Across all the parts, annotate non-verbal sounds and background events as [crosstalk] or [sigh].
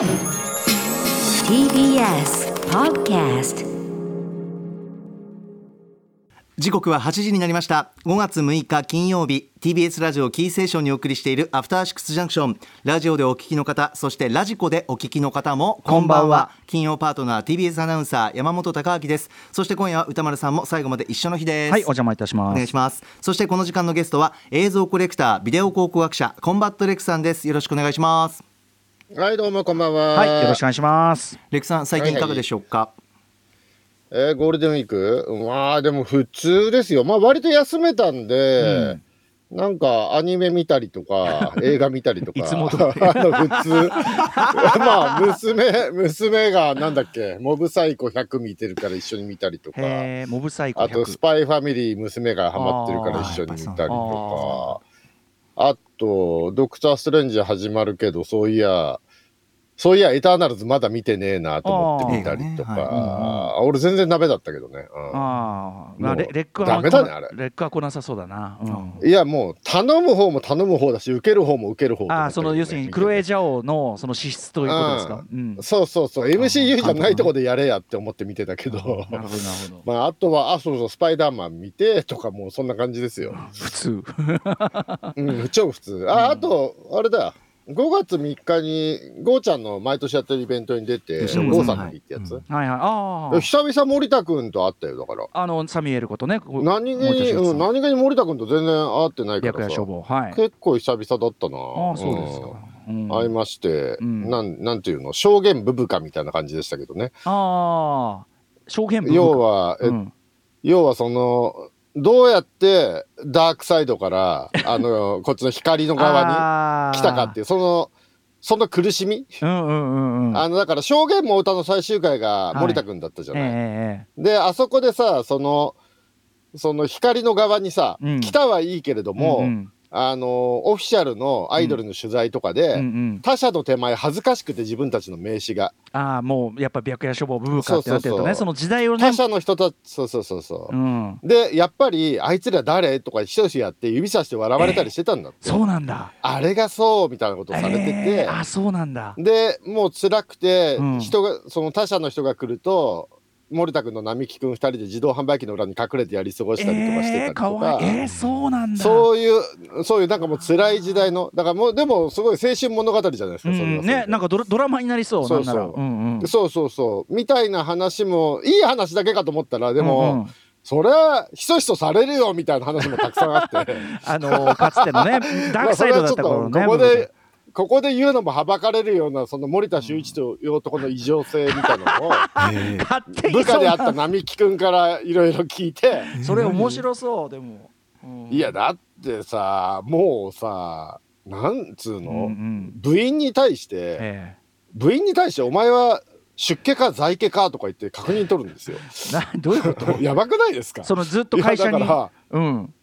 TBS Podcast 時刻は8時になりました。5月6日金曜日 TBS ラジオキーセーションにお送りしているアフターシックスジャンクション。ラジオでお聞きの方そしてラジコでお聞きの方もこんばんは。金曜パートナー TBS アナウンサー山本匡晃です。そして今夜は宇多丸さんも最後まで一緒の日です。はい、お邪魔いたします。お願いします。そしてこの時間のゲストは映像コレクタービデオ考古学者コンバット REC さんです。よろしくお願いしますはい、どうもこんばんは。はい、よろしくお願いします。レックさん最近いかがでしょうか、えーゴールデンウィーク？まあでも普通ですよ。まあ割と休めたんで、なんかアニメ見たりとか、[laughs] 映画見たりとか。いつも [laughs] 普通。[laughs] まあ娘、娘がなんだっけ、モブサイコ100見てるから一緒に見たりとか。モブサイコあとス100。パイファミリー娘がハマってるから一緒に見たりとか。あと、ドクター・ストレンジ始まるけど、そういや、そういや、エターナルズまだ見てねえなと思って見たりとか。あー映画ねあ俺全然ダメだったけどね。うんああ、レレックはダメだねあれレックは来なさそうだな。うんいや、もう頼む方も頼む方だし、受ける方も受ける方と思ああ、その要するにクロエジャオのその資質ということですか。うん。そうそうそう、MCU じゃないとこでやれやって思って見てたけど。なるほどなるほど。まあ、あとは、あ、そうそう、スパイダーマン見てとか、もうそんな感じですよ。普通。うん、超普通。あ、あと、あれだ。5月3日に、ゴーちゃんの毎年やってるイベントに出て、吉ゴーさんの日ってやつ？はいはいはい。ああ。久々森田君と会ったよ、だから。あのサミュエルことね。何気に、うん、何気に森田君と全然会ってないからさ。はい。結構久々だったな。ああ、そうですか。うん会いまして、うんなんなんていうの？証言ブブカみたいな感じでしたけどねああ。証言部要は、えうん要はそのどうやってダークサイドからあの [laughs] こっちの光の側に来たかっていうそのその苦しみ、うんうんうんうん。あのだから証言も歌の最終回が森田君だったじゃええない、ええ。であそこでさそのその光の側にさ、うん。来たはいいけれども、うんうんあのオフィシャルのアイドルの取材とかで、うん。うん他者の手前恥ずかしくて自分たちの名刺が。ああもうやっぱ白夜処方ブブカってなってるとそうそう。そうねその時代をね。他者の人たちそうそうそうそう。う、ん。でやっぱりあいつら誰とかひとしやって指さして笑われたりしてたんだって、そうなんだ。あれがそうみたいなことをされてて、えーあそうなんだ。でもう辛くて、うん。人がその他者の人が来ると森田君の並木君2人で自動販売機の裏に隠れてやり過ごしたりとかしてたえー、りとか,、かわいい。えー、そうなんだ。そういうそういうなんかもう辛い時代のだからもうでもすごい青春物語じゃないですか、うそれねなんかドラドラマになりそうそうそう。うんうん。そうそうそう。みたいな話もいい話だけかと思ったらでも、うんうん。それはひそひそされるよみたいな話もたくさんあって。[laughs] あのーかつてのね [laughs] ダークサイドだった頃のねここでここで言うのもはばかれるようなその森田修一という男の異常性みたいなのを [laughs] 部下であった並木君からいろいろ聞いて。[laughs] それ面白そうでも、うん。いやだってさもうさなんつううんうのん。部員に対してえ部員に対してお前は出家か在家かとか言って確認取るんですよ。え [laughs] などういうこと？やばくないですか？そのずっと会社に？いやだからうん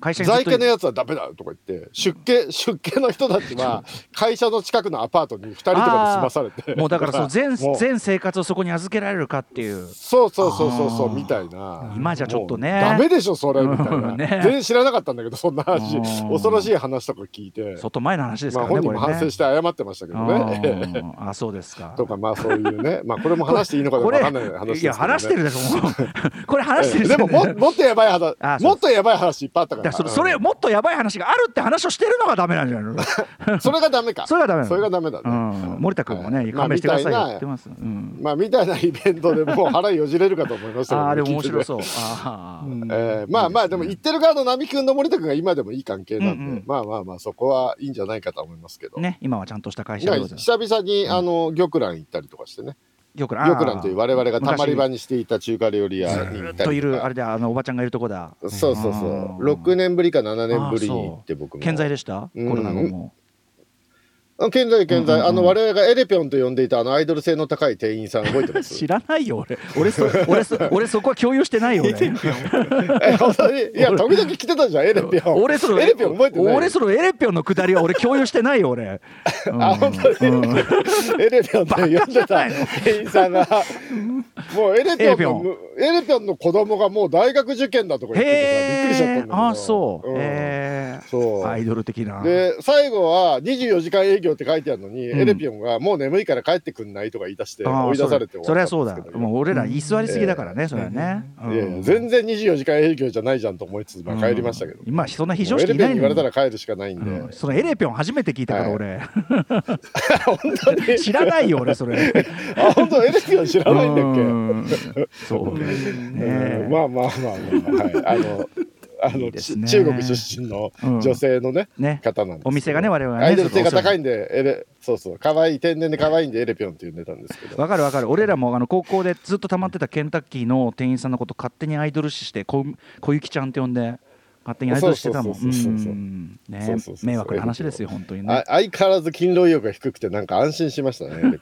会社在家のやつはダメだとか言って出家出家の人たちは会社の近くのアパートに2人とかで住まされて。もうだからその [laughs] 全全生活をそこに預けられるかっていう。そうそうそうそうそうみたいな。今じゃちょっとね。ダメでしょそれみたいな、うんね。全然知らなかったんだけどそんな話。うん。恐ろしい話とか聞いて。外前の話ですまあからね本人も反省して謝ってましたけどね。うん。あそうですか。[laughs] とかまあそういうね。まあこれも話していいのかどうかわかんない話ですいやけど、ね、話してるでしょこれ話してるええでもももっとやばい話もっとやばい話いっぱいあったかだかららそれそれもっとやばい話があるって話をしてるのがダメなんじゃないの？う [laughs] んそれがダメか。それがダメそれがダメだね、うん。森田君もねはい。勘弁してくださいってます。うん。まあみたいなイベントでもう [laughs] 腹よじれるかと思いましたけどああでも面白そう。あー。[laughs] えーまあまあでも言ってる側の並木君と森田君が今でもいい関係なんで、うんうん。まあまあまあそこはいいんじゃないかと思いますけど、ね今はちゃんとした会社で久々にあの玉蘭行ったりとかしてねよく玉蘭という我々がたまり場にしていた中華料理屋にといるあれであのおばちゃんがいるとこだ。そうそうそうう。ん6年ぶりか7年ぶりに行って僕も。健在でした？コうんロナ後も。あ健在健在、あの我々がエレピョンと呼んでいたあのアイドル性の高い店員さん覚えてます。[laughs] 知らないよ俺。俺そ俺そ俺そこは共有してないよ俺。え本当に？いや時々来てたじゃんエレピョン。俺そのエレピョン覚えてない？俺そのエレピョンのくだりは俺共有してないよ俺。うん。あ本当に、うん。エレピョンって呼んでた店員さんが。もうエレピョンエレピョン。のエレピョンの子供がもう大学受験だとか言っててさびっくりしちゃったんだけど。あそう。うん。へれそう。アイドル的な。で最後は24時間営業って書いてあるのに、うん。エレピョンがもう眠いから帰ってくんないとか言い出して追い出されて終そりゃそうだ。もう俺ら居座りすぎだからね、それはね、いやいや全然24時間営業じゃないじゃんと思いつつ、まあ、帰りましたけど、今そん。な非常もうエレピョン識いないのに言われたら帰るしかないんで、うん。そのエレピョン初めて聞いたからはい。俺、[laughs] 本当に？[laughs] 知らないよ俺それ。[laughs] あ本当？エレピョン知らないんだっけ？うん。そうね。うん。まあまあまあまあ、はい、あのあのね。ち [laughs] 中国出身のうん。女性のね、ね。方なんですお店がね我々はねアイドル性が高いんんでエレそうそう可愛い天然で可愛いんでエレピョンって呼んでたんですけど。わかるわかる。俺らもあの高校でずっと溜まってたケンタッキーの店員さんのこと勝手にアイドル視してこ小雪ちゃんって呼んで勝手にアイドルしてたもん。ね。迷惑な話ですよ本当にね。あ相変わらず勤労意欲が低くてなんか安心しましたね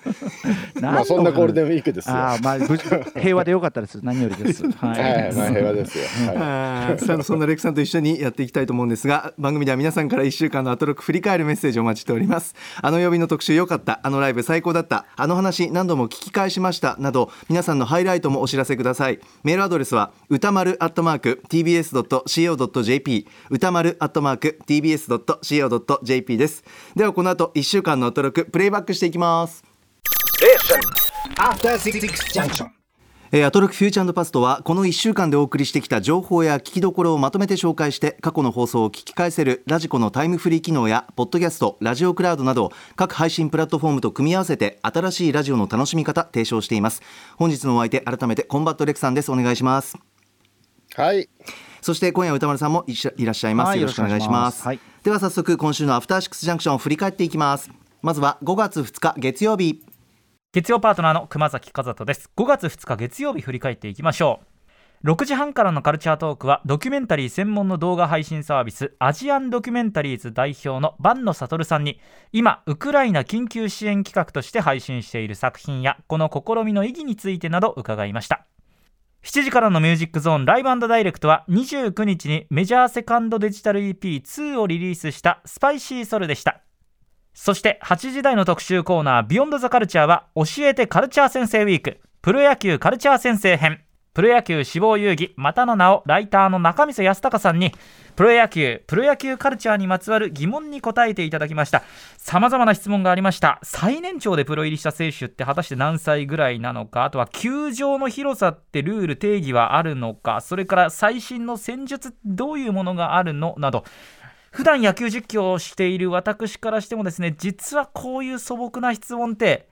[laughs] まあそんなゴールデンウィークですよ。ああまあ [laughs] 平和でよかったです。何よりです。は [laughs] はい。はいまあ平和ですよ、はい。そんなレクさんと一緒にやっていきたいと思うんですが番組では皆さんから1週間のアトロック振り返るメッセージをお待ちしております。あの曜日の特集良かった。あのライブ最高だった。あの話何度も聞き返しました。など皆さんのハイライトもお知らせください。メールアドレスは歌丸アットマーク tbs.co.jp 歌丸アットマーク tbs.co.jp です。ではこの後1週間のアトロックプレイバックしていきます.えーアトロックフューチャーパストはこの1週間でお送りしてきた情報や聞きどころをまとめて紹介して過去の放送を聞き返せるラジコのタイムフリー機能やポッドキャストラジオクラウドなど各配信プラットフォームと組み合わせて新しいラジオの楽しみ方提唱しています。本日のお相手改めてコンバットレクさんです。お願いしますはい。そして今夜歌丸さんもいらっしゃいます、はいよろしくお願いします。よろしくお願いでは早速今週のアフターシックスジャンクションを振り返っていきます。まずは5月2日月曜日。月曜パートナーの熊崎和人です。5月2日月曜日振り返っていきましょう。6時半からのカルチャートークはドキュメンタリー専門の動画配信サービスアジアンドキュメンタリーズ代表の坂野悟さんに今ウクライナ緊急支援企画として配信している作品やこの試みの意義についてなど伺いました7時からのミュージックゾーンライブダイレクトは29日にメジャーセカンドデジタル EP2 をリリースしたスパイシーソルでした。そして8時台の特集コーナービヨンドザカルチャーは教えてカルチャー先生ウィーク。プロ野球カルチャー先生編。プロ野球死亡遊戯またの名をライターの中溝康隆さんにプロ野球プロ野球カルチャーにまつわる疑問に答えていただきました。さまざまな質問がありました。最年長でプロ入りした選手って果たして何歳ぐらいなのかあとは球場の広さってルール定義はあるのかそれから最新の戦術どういうものがあるの？など。普段野球実況をしている私からしてもですね実はこういう素朴な質問って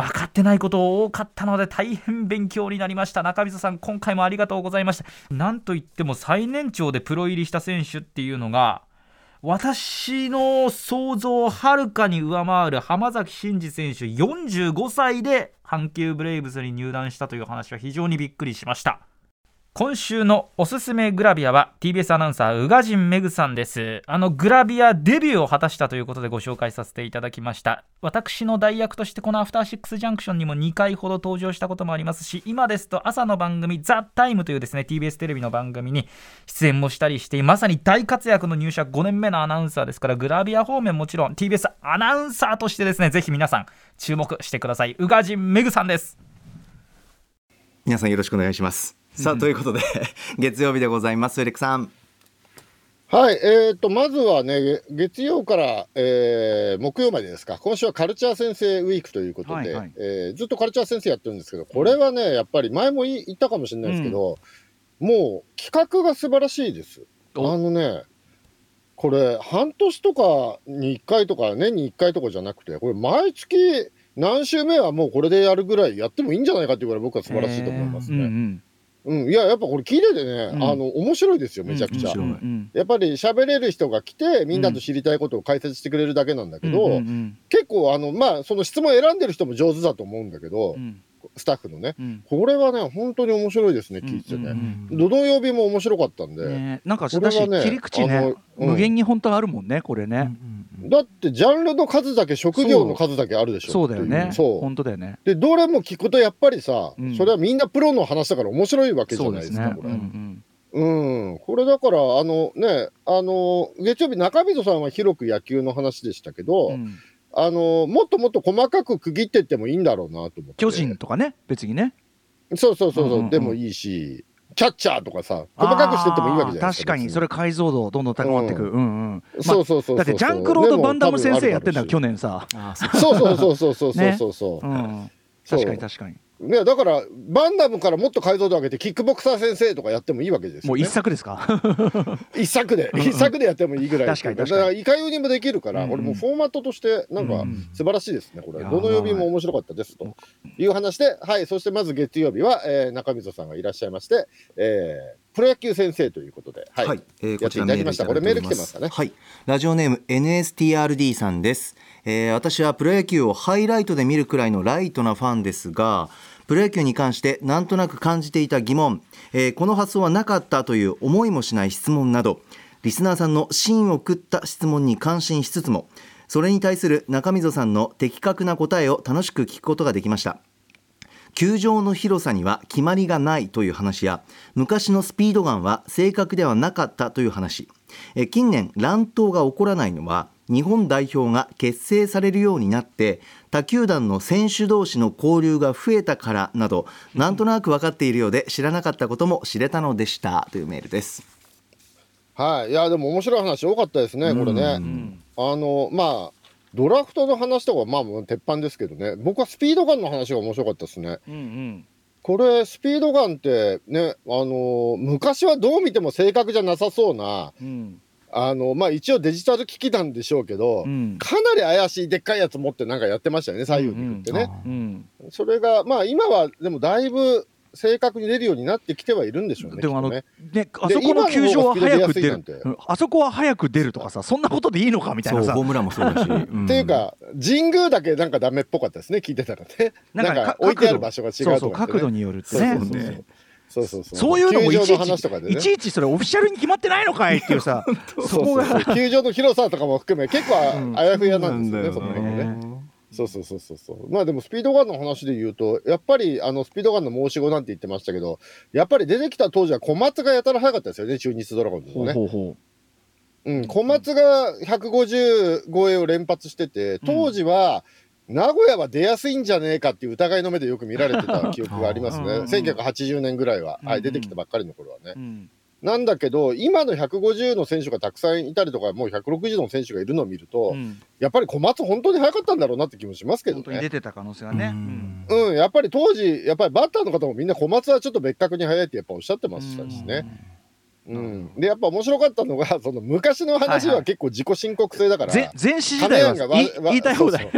分かってないこと多かったので大変勉強になりました。中溝さん今回もありがとうございました。なんといっても最年長でプロ入りした選手っていうのが私の想像をはるかに上回る浜崎慎司選手45歳で阪急ブレイブスに入団したという話は非常にびっくりしました。今週のおすすめグラビアは TBS アナウンサー宇賀神めぐさんです。あのグラビアデビューを果たしたということでご紹介させていただきました。私の代役としてこのアフターシックスジャンクションにも2回ほど登場したこともありますし今ですと朝の番組「ザ・タイムというですね TBS テレビの番組に出演もしたりしてまさに大活躍の入社5年目のアナウンサーですからグラビア方面もちろん TBS アナウンサーとしてですねぜひ皆さん注目してください。宇賀神めぐさんです。皆さんよろしくお願いします。さあということで [laughs] 月曜日でございますエレクさん。はい、えー、とまずはね、げ月曜から、えー木曜までですか、今週はカルチャー先生ウィークということで、はいはい。えーずっとカルチャー先生やってるんですけど、これはね、やっぱり前も言言ったかもしれないですけど、もう企画が素晴らしいです。あおのね、これ、半年とかに1回とか、年に1回とかじゃなくて、これ、毎月何週目はもうこれでやるぐらいやってもいいんじゃないかっていうぐらい、僕は素晴らしいと思いますね。うんうんうん、いや、やっぱこれ、綺麗でね、うん。あの面白いですよ、めちゃくちゃ。うんやっぱり喋れる人が来て、みんなと知りたいことを解説してくれるだけなんだけど、うんうん。結構、あの、まあ、その質問選んでる人も上手だと思うんだけど、うんスタッフのね。うんこれはね、本当に面白いですね、聞いててね。うんどの曜日も面白かったんで。ねなんかこれはね切り口あねのうん無限に本当あるもんねこれねだって、ジャンルの数だけ、職業の数だけあるでしょ。そうだよねそう。本当だよねで、どれも聞くと、やっぱりさ、うんそれはみんなプロの話だから面白いわけじゃないですすか、これ。うんうん、これだから、あのね、あの月曜日、中溝さんは広く野球の話でしたけど、うんうんあのもっともっと細かく区切ってってもいいんだろうなと思って。巨人とかね別にね。そうそうそうそう、うんうんうん。でもいいし、キャッチャーとかさ細かくしてってもいいわけじゃないですか確かに。それ解像度どんどん高まってく、ううんうん。まあそうそうそうそうだってジャンクロード・バンダム先生やってんだ去年さ、そうそうそうそうそうそうねそうそう。そう。うん、そう確かに確かにね、だからバンダムからもっと解像度上げてキックボクサー先生とかやってもいいわけですよ、ね、もう一作ですか？[laughs] 一作で一作でやってもいいぐらい。確かに確かに。だからいかようにもできるから、うんうん。これもうフォーマットとしてなんかうん素晴らしいですねこれ。どの曜日も面白かったですと。いう話ではいそしてまず月曜日は、えー中溝さんがいらっしゃいまして、えープロ野球先生ということで、はい。はい、えーやってこちらいただきました。メールいたこれメール来てますかね？はい、ラジオネーム NSTRD さんです、えー私はプロ野球をハイライトで見るくらいのライトなファンですがプロ野球に関してなんとなく感じていた疑問、えーこの発想はなかったという思いもしない質問などリスナーさんの芯を食った質問に感心しつつもそれに対する中溝さんの的確な答えを楽しく聞くことができました。球場の広さには決まりがないという話や昔のスピードガンは正確ではなかったという話。え近年乱闘が起こらないのは日本代表が結成されるようになって他球団の選手同士の交流が増えたからなどなんとなく分かっているようで知らなかったことも知れたのでした。というメールです。はい。いやでも面白い話多かったですねこれね、うん。あのまあドラフトの話とかまあもう鉄板ですけどね。僕はスピードガンの話が面白かったですね。うんうん。これスピードガンってねあの昔はどう見ても正確じゃなさそうなうんあのまあ一応デジタル機器なんでしょうけど、うん。かなり怪しいでっかいやつ持ってなんかやってましたよね左右に振ってね、うんそれがまあ今はでもだいぶ正確に出るようになってきてはいるんでしょうねでもあのきっね。あそこの球場は早く出る。あそこは早く出るとかさそんなことでいいのかみたいなさ。そうホームランもそうだし、[laughs] うん。っていうか神宮だけなんかダメっぽかったですね聞いてたらね。なんかか置いてある場所が違うとかそうそう角度によるってね。そうそうそうそうそうそう。そういうのもいちいちね。いちいちそれオフィシャルに決まってないのかいっていうさ [laughs] そこが。球場の広さとかも含め結構あやふやなんですよね、その辺ねね。そうそうそうそうそう。まあでもスピードガンの話で言うとやっぱりあのスピードガンの申し子なんて言ってましたけどやっぱり出てきた当時は小松がやたら早かったですよね中日ドラゴンズほのね。うほうほう。ん、小松が150超えを連発してて当時は、名古屋は出やすいんじゃねえかっていう疑いの目でよく見られてた記憶がありますね。うん。うんうん1980年ぐらいは、はい、出てきたばっかりの頃はね。う、うん。なんだけど今の150の選手がたくさんいたりとかもう160の選手がいるのを見ると、うん。やっぱり小松本当に速かったんだろうなって気もしますけどね。本当に出てた可能性がね。うん。うん、やっぱり当時やっぱりバッターの方もみんな小松はちょっと別格に速いってやっぱおっしゃってましたしね、うん。でやっぱ面白かったのがその昔の話はいははい。結構自己申告制だから、ぜ前史時代は金谷がわわ言い言いたい放題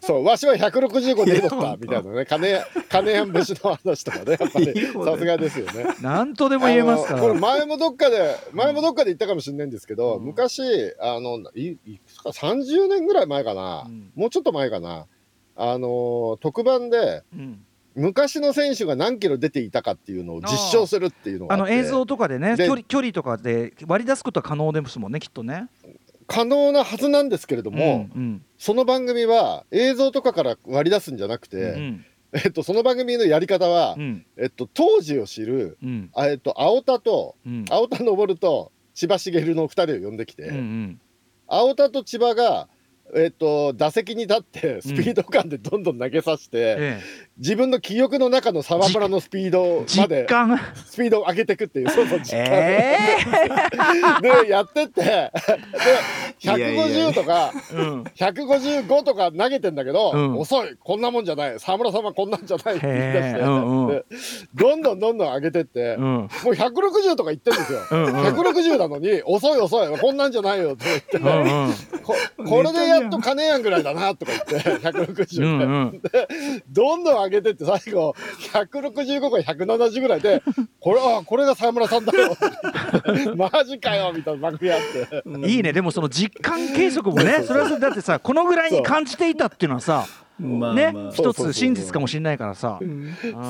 そうわしは165で取ったみたいなね。金谷金谷節の話とかねやっぱり。さすがですよね。何とでも言えますかあのこれら前もどっかで前もどっかで言ったかもしれないんですけど、うん。昔あのいいくつか30年ぐらい前かな、うん。もうちょっと前かな。あの特番でうん。昔の選手が何キロ出ていたかっていうのを実証するっていうのがあって。あの映像とかでねで距離距離とかで割り出すことは可能ですもんねきっとね可能なはずなんですけれども、うんその番組は映像とかから割り出すんじゃなくて、うん。えっと、その番組のやり方は、うん。えっと、当時を知るうん。あ、えっと、青田とうん。青田昇と千葉茂の2人を呼んできて、うんうん。青田と千葉が、えっと、打席に立ってスピード感でどんどん投げさせて、え自分の記憶の中の沢村のスピードえまでスピードを上げていくっていうそうそう実感、え [laughs] でやってってでいやいやいや。150とかえうん155とか投げてんだけど、うん。遅い。こんなもんじゃない。沢村さんはこんなんじゃない。って言い出して、うんうん。でどんどんどんどん上げてって、うん。もう160とか言ってんですよ、うんうん。160なのに遅い遅い。こんなんじゃないよって言って、うんうん。ここれでやっと金やんぐらいだなとか言って [laughs] 160で、うんうん。どんどん上げてって最後165か170ぐらいでこれあこれが沢村さんだよ [laughs] マジかよみたいな番組あって。いいね。でもその実感計測もねそれはだってさこのぐらいに感じていたっていうのはさまあねまあ一つ真実かもしれないからさ。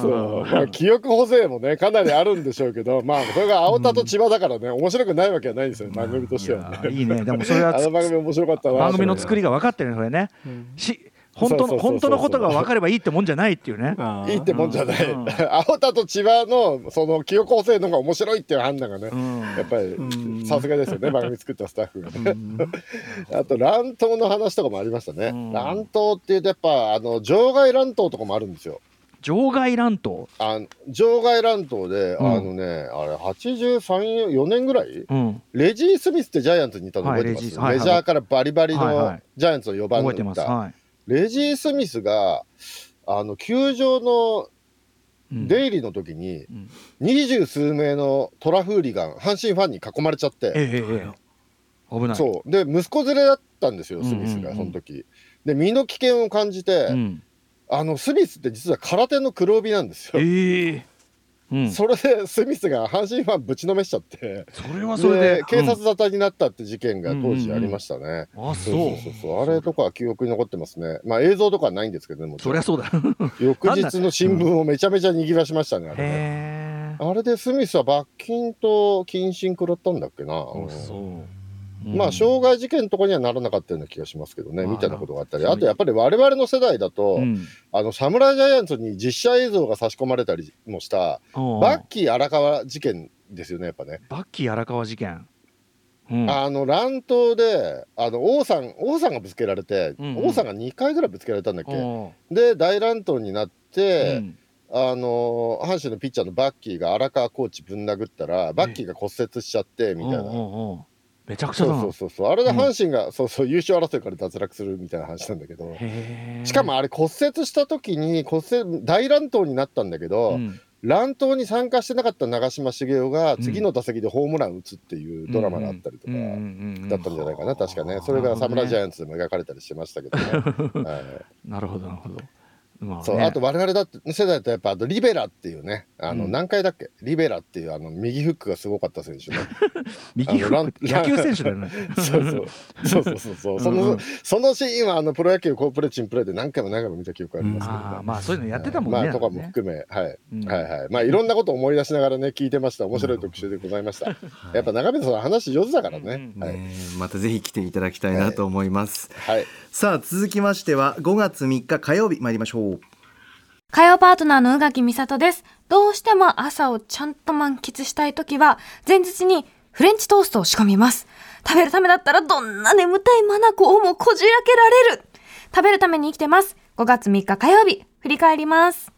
そう。まあ、記憶補正もねかなりあるんでしょうけどまあそれが青田と千葉だからね、面白くないわけはないんですよ番組としてはね。いいね。でもそれはあの番組面白かったな。番組の作りりが分かってるねそれね。し本当の本当のことが分かればいいってもんじゃないっていうね。いいってもんじゃない、うん。青田と千葉のその記憶補正の方が面白いっていう判断がね、うん。やっぱりさすがですよね番組作ったスタッフがね。あと乱闘の話とかもありましたね。うん。乱闘っていうとやっぱあの場外乱闘とかもあるんですよ。場外乱闘？あ場外乱闘で、うん。あのね、あれ、83、4年ぐらい？うん。レジー・スミスってジャイアンツにいたの覚えてます、はいレジーはいはい。メジャーからバリバリのジャイアンツの4番覚えて打った、ますはいレジー・スミスがあの球場のうん。出入りの時にうん。二十数名のトラフーリガン阪神ファンに囲まれちゃって、ええええええ。危ない。そう。で息子連れだったんですよスミスがその時、で身の危険を感じて、うん。あのスミスって実は空手の黒帯なんですよ、ええうん。それでスミスが阪神ファンぶちのめしちゃって。それはそれでで警察沙汰になったって事件が当時ありましたね、あそう。そうそうあれとかは記憶に残ってますね。まあ映像とかはないんですけどねそりゃそうだ。翌日の新聞をめちゃめちゃ握らしましたねあれね。あれでスミスは罰金と謹慎食らったんだっけな、うまあ傷害事件とかにはならなかったような気がしますけどね、まあみたいなことがあったり、あとやっぱり我々の世代だと、うん。あの侍ジャイアンツに実写映像が差し込まれたりもした、バッキー荒川事件ですよね、やっぱね。バッキー荒川事件。うん。あの乱闘で、あの王さん、王さんがぶつけられて、うんうん。王さんが2回ぐらいぶつけられたんだっけ、で、大乱闘になって、うん。あの阪神のピッチャーのバッキーが荒川コーチぶん殴ったら、バッキーが骨折しちゃってみたいな。めちゃくちゃそうそうそうそう、あれで阪神が、そうそう優勝争いから脱落するみたいな話なんだけど、しかもあれ、骨折した時に骨折大乱闘になったんだけど、うん。乱闘に参加してなかった長嶋茂雄が次の打席でホームラン打つっていうドラマがあったりとかうん。うん。うん。うんだったんじゃないかな、確かね、それが侍ジャイアンツでも描かれたりしてましたけどね。はい。[laughs] なるほどなるほどまあね。そうあと我々だって世代だとやっぱあとリベラっていうねあの、うん。何回だっけ？リベラっていうあの右フックがすごかった選手ね。[laughs] 右フック野球選手だよね。[laughs] そうそう。そうそうそう。[laughs] そうその、うんうん。そのシーンはあのプロ野球コープレチンプレーで何回も何回も見た記憶ありますけど、ね。ああまあそういうのやってたもんねまあとかもね含め、はい、うん。はいはい。まあいろんなことを思い出しながらね聞いてました。面白い特集でございました、やっぱ長水さん話上手だからね、うんはい、ねまたぜひ来ていただきたいなと思います、はい、さあ続きましては5月3日火曜日参りましょう火曜パートナーの宇垣美里です。どうしても朝をちゃんと満喫したいときは、前日にフレンチトーストを仕込みます。食べるためだったらどんな眠たい眼をもこじ開けられる。食べるために生きてます。5月3日火曜日、振り返ります。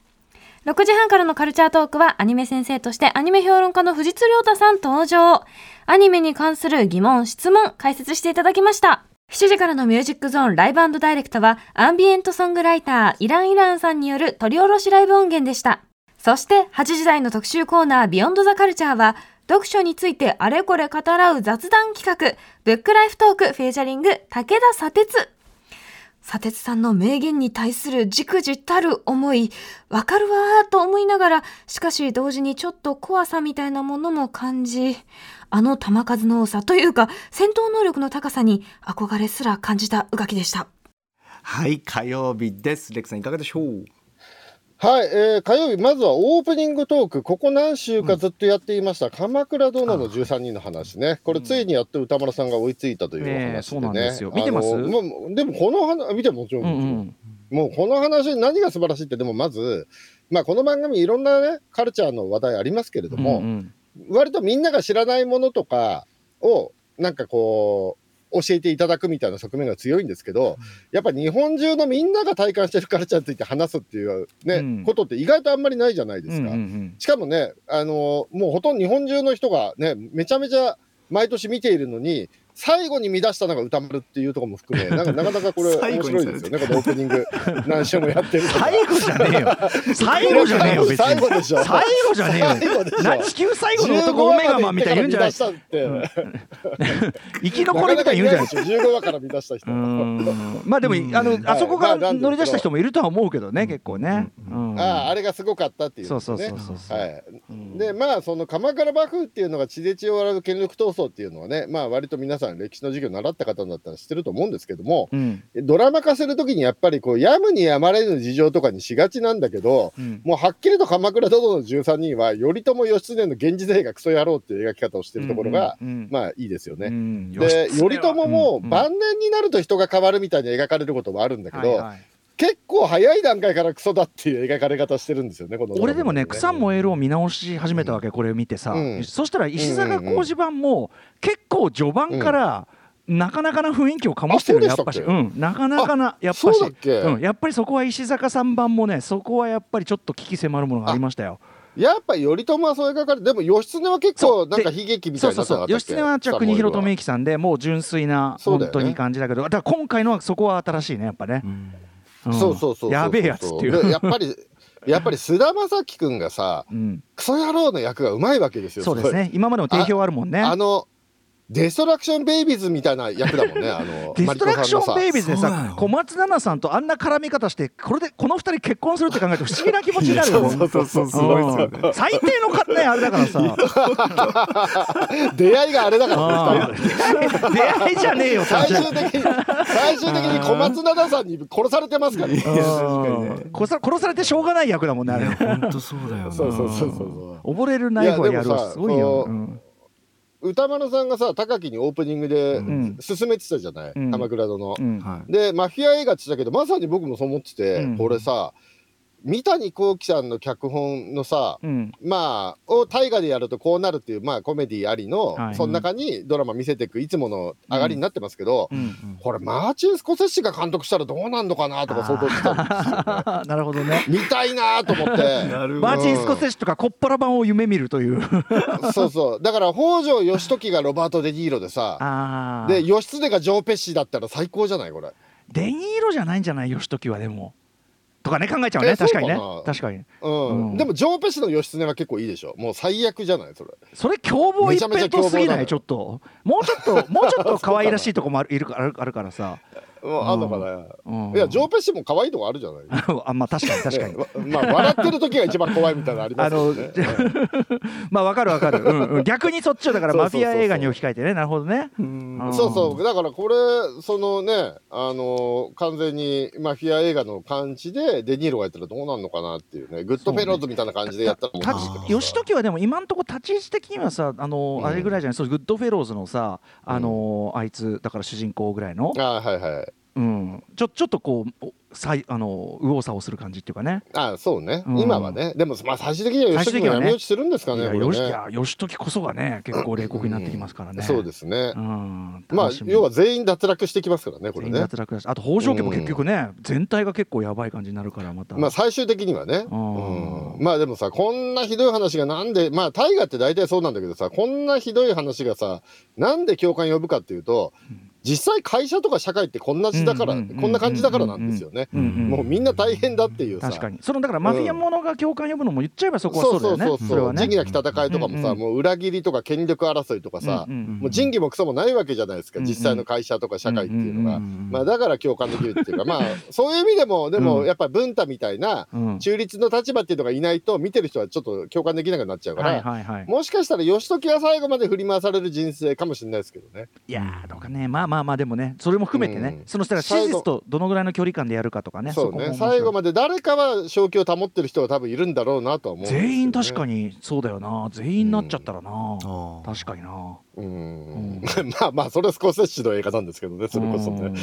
6時半からのカルチャートークはアニメ先生としてアニメ評論家の藤津亮太さん登場。アニメに関する疑問、質問、解説していただきました。7時からのミュージックゾーンライブダイレクトはアンビエントソングライターイランイランさんによる取り下ろしライブ音源でした。そして8時台の特集コーナービヨンドザカルチャーは読書についてあれこれ語らう雑談企画ブックライフトークフィーチャリング武田砂鉄砂鉄さんの名言に対するじくじたる思い、わかるわーと思いながら、しかし同時にちょっと怖さみたいなものも感じ、あの球数の多さというか、戦闘能力の高さに憧れすら感じたうがきでした。はい火曜日ですレクさんいかがでしょう？はい、えー火曜日まずはオープニングトークここ何週かずっとやっていました、鎌倉殿の13人の話ね。これついにやっと歌丸さんが追いついたという話でね。そうなんですよ。見てます？あのもうでもこの話見てもちろん、うんうん。もうこの話何が素晴らしいってでもまずまあこの番組いろんなねカルチャーの話題ありますけれども、うんうん。割とみんなが知らないものとかをなんかこう教えていただくみたいな側面が強いんですけど、やっぱ日本中のみんなが体感してるカルチャーについて話すっていうね、うん。ことって意外とあんまりないじゃないですか。うんうんしかもね、あのもうほとんど日本中の人がね、めちゃめちゃ毎年見ているのに、最後に見出したのが歌丸っていうところも含め、なんか [laughs] なかなかこれ面白いですよ。ね、このオープニング、何週もやってる最後じゃねえよ。最後じゃねえよ別に。最後でしょ。最後じゃねえよ。地球最後の男オメガマンみたいに言うんじゃない15話まで行って。から見出したって生き残りみたいに言うんじゃない。なかなかいないでしょ15話から見出した人。まあでもうん。あのあそこがまあなんですけど乗り出した人もいるとは思うけどね結構ね。うん。あああれがすごかったっていう、ね、そうそうそうそうはい、うんでまあその鎌倉幕府っていうのが血で血を洗う権力闘争っていうのはねまあ割と皆さん歴史の授業習った方だったら知ってると思うんですけどもうん。ドラマ化するときにやっぱりこうやむにやまれぬ事情とかにしがちなんだけどうん。もうはっきりと鎌倉殿の13人は頼朝義経の源氏勢がクソ野郎っていう描き方をしてるところが、うん。まあいいですよね。うん。で頼朝もうん。うん。晩年になると人が変わるみたいに描かれることもあるんだけど、はいはい結構早い段階からクソだっていう描かれ方してるんですよね、この俺でもね「草燃える」を見直し始めたわけこれを見てさ、うん。そしたら石坂浩二版も結構序盤からなかなかな雰囲気を醸してるねやっぱし。うんなかなかなやっぱし。そうん、やっぱりそこは石坂さん版もねそこはやっぱりちょっと危機迫るものがありましたよ。やっぱり頼朝はそう描かれでも義経は結構なんか悲劇みたいそうそうそう。義経はじゃあ国広智之さんでもう純粋な本当に感じだけどだから今回のはそこは新しいねやっぱね、んそうそうそうそう。やべえやつっていう。でやっぱりやっぱり菅田将暉君がさうん、クソ野郎の役がうまいわけですよそうですね。今までも定評あるもんね。あのデストラクションベイビーズみたいな役だもんね [laughs] あのデストラクションベイビーズでさ小松菜奈さんとあんな絡み方してこれでこの二人結婚するって考えると不思議な気持ちになるよね。そうそうそうすごいですよねう。ん最低のかね [laughs] あれだからさ。出会いがあれだからあねー出会いじゃねえよ最終的に最終的に小松菜奈さんに殺されてますからね。うん。殺さ殺されてしょうがない役だもんねあれ。本当そうだよねそうそうそうそう溺れるナイフはやるいやでもさわすごいよ、うん歌丸さんがさ高木にオープニングでん。進めてたじゃない、うん。鎌倉殿。の。うん。はい。でマフィア映画って言ってたけどまさに僕もそう思ってて、うん。これさ三谷幸喜さんの脚本のさ、うん。まあを大河でやるとこうなるっていうまあコメディありの、はい。その中にドラマ見せていくいつもの上がりになってますけど、うん。これマーチン・スコセッシが監督したらどうなんのかなとか想像してたんですよ、ね、[laughs] なるほどね。見たいなと思って。[laughs] なるマーチン・スコセッシとかコッポラ版を夢見るという。[laughs] そうそう。だから北条義時がロバート・デ・ニーロでさあで義経がジョー・ペッシーだったら最高じゃないこれ。デニーロじゃないんじゃない義時はでもとかね考えちゃうね。え確かにね。確かに。うん、うん。でもジョー・ペッシーの義経は結構いいでしょ。もう最悪じゃないそれ。それ凶暴一辺倒すぎない？めちょっと。もうちょっともうちょっと可愛らしいとこもあるいるあるあるからさ、あんのかな、うん、いやジョー・ペッシーも可愛いとこあるじゃない。[laughs] あまあ確かに確かに、[laughs] まあ笑ってる時が一番怖いみたいなのありまあのすよね、[laughs] まあわかるわかる、うんうん、逆にそっちをだからマフィア映画に置き換えてね。なるほどね。うん。そうそう。だからこれそのねあの完全にマフィア映画の感じでデ・ニーロがやったらどうなんのかなっていうね。グッドフェローズみたいな感じでやったら義時はでも今んとこ立ち位置的にはさあの、うん。あれぐらいじゃない？そうグッドフェローズのさあの、あいつだから主人公ぐらいの、あはいはいうん、ちょちょっとこうおさいあの右往左往する感じっていうかね。あそうね、うん。今はね。でもまあ最終的には義時も闇落ちするんですかねねよしいや義時こそがね結構冷酷になってきますからね、そうですね、うん、まあ要は全員脱落してきますからねこれ全員ね脱落あと北条家も結局ね、全体が結構やばい感じになるからまた、まあ最終的にはね、うん。うん。まあでもさこんなひどい話がなんでまあ大河って大体そうなんだけどさこんなひどい話がさなんで共感呼ぶかっていうと、実際会社とか社会ってこんな時だから、こんな感じだからなんですよね、もうみんな大変だっていうさ。確かにそのだからマフィアものが共感呼ぶのも言っちゃえばそこはそそううだよね。そうそうそう、仁義なき戦いとかもさ、もう裏切りとか権力争いとかさ、もう仁義もクソもないわけじゃないですか、実際の会社とか社会っていうのが、まあだから共感できるっていうかまあそういう意味でもでうん。もやっぱり文太みたいなうん。中立の立場っていうのがいないと見てる人はちょっと共感できなくなっちゃうから、もしかしたら義時は最後まで振り回される人生かもしれないですけどね。いやーどうかね。まあまあまあでもねそれも含めてね、うん。その人が史実とどのぐらいの距離感でやるかとかねそうね。最後まで誰かは正気を保ってる人は多分いるんだろうなとは思うね。全員確かにそうだよな。全員になっちゃったらな、あー確かになうん、まあまあそれはスコセッシの映画なんですけどねそれこそうん。ね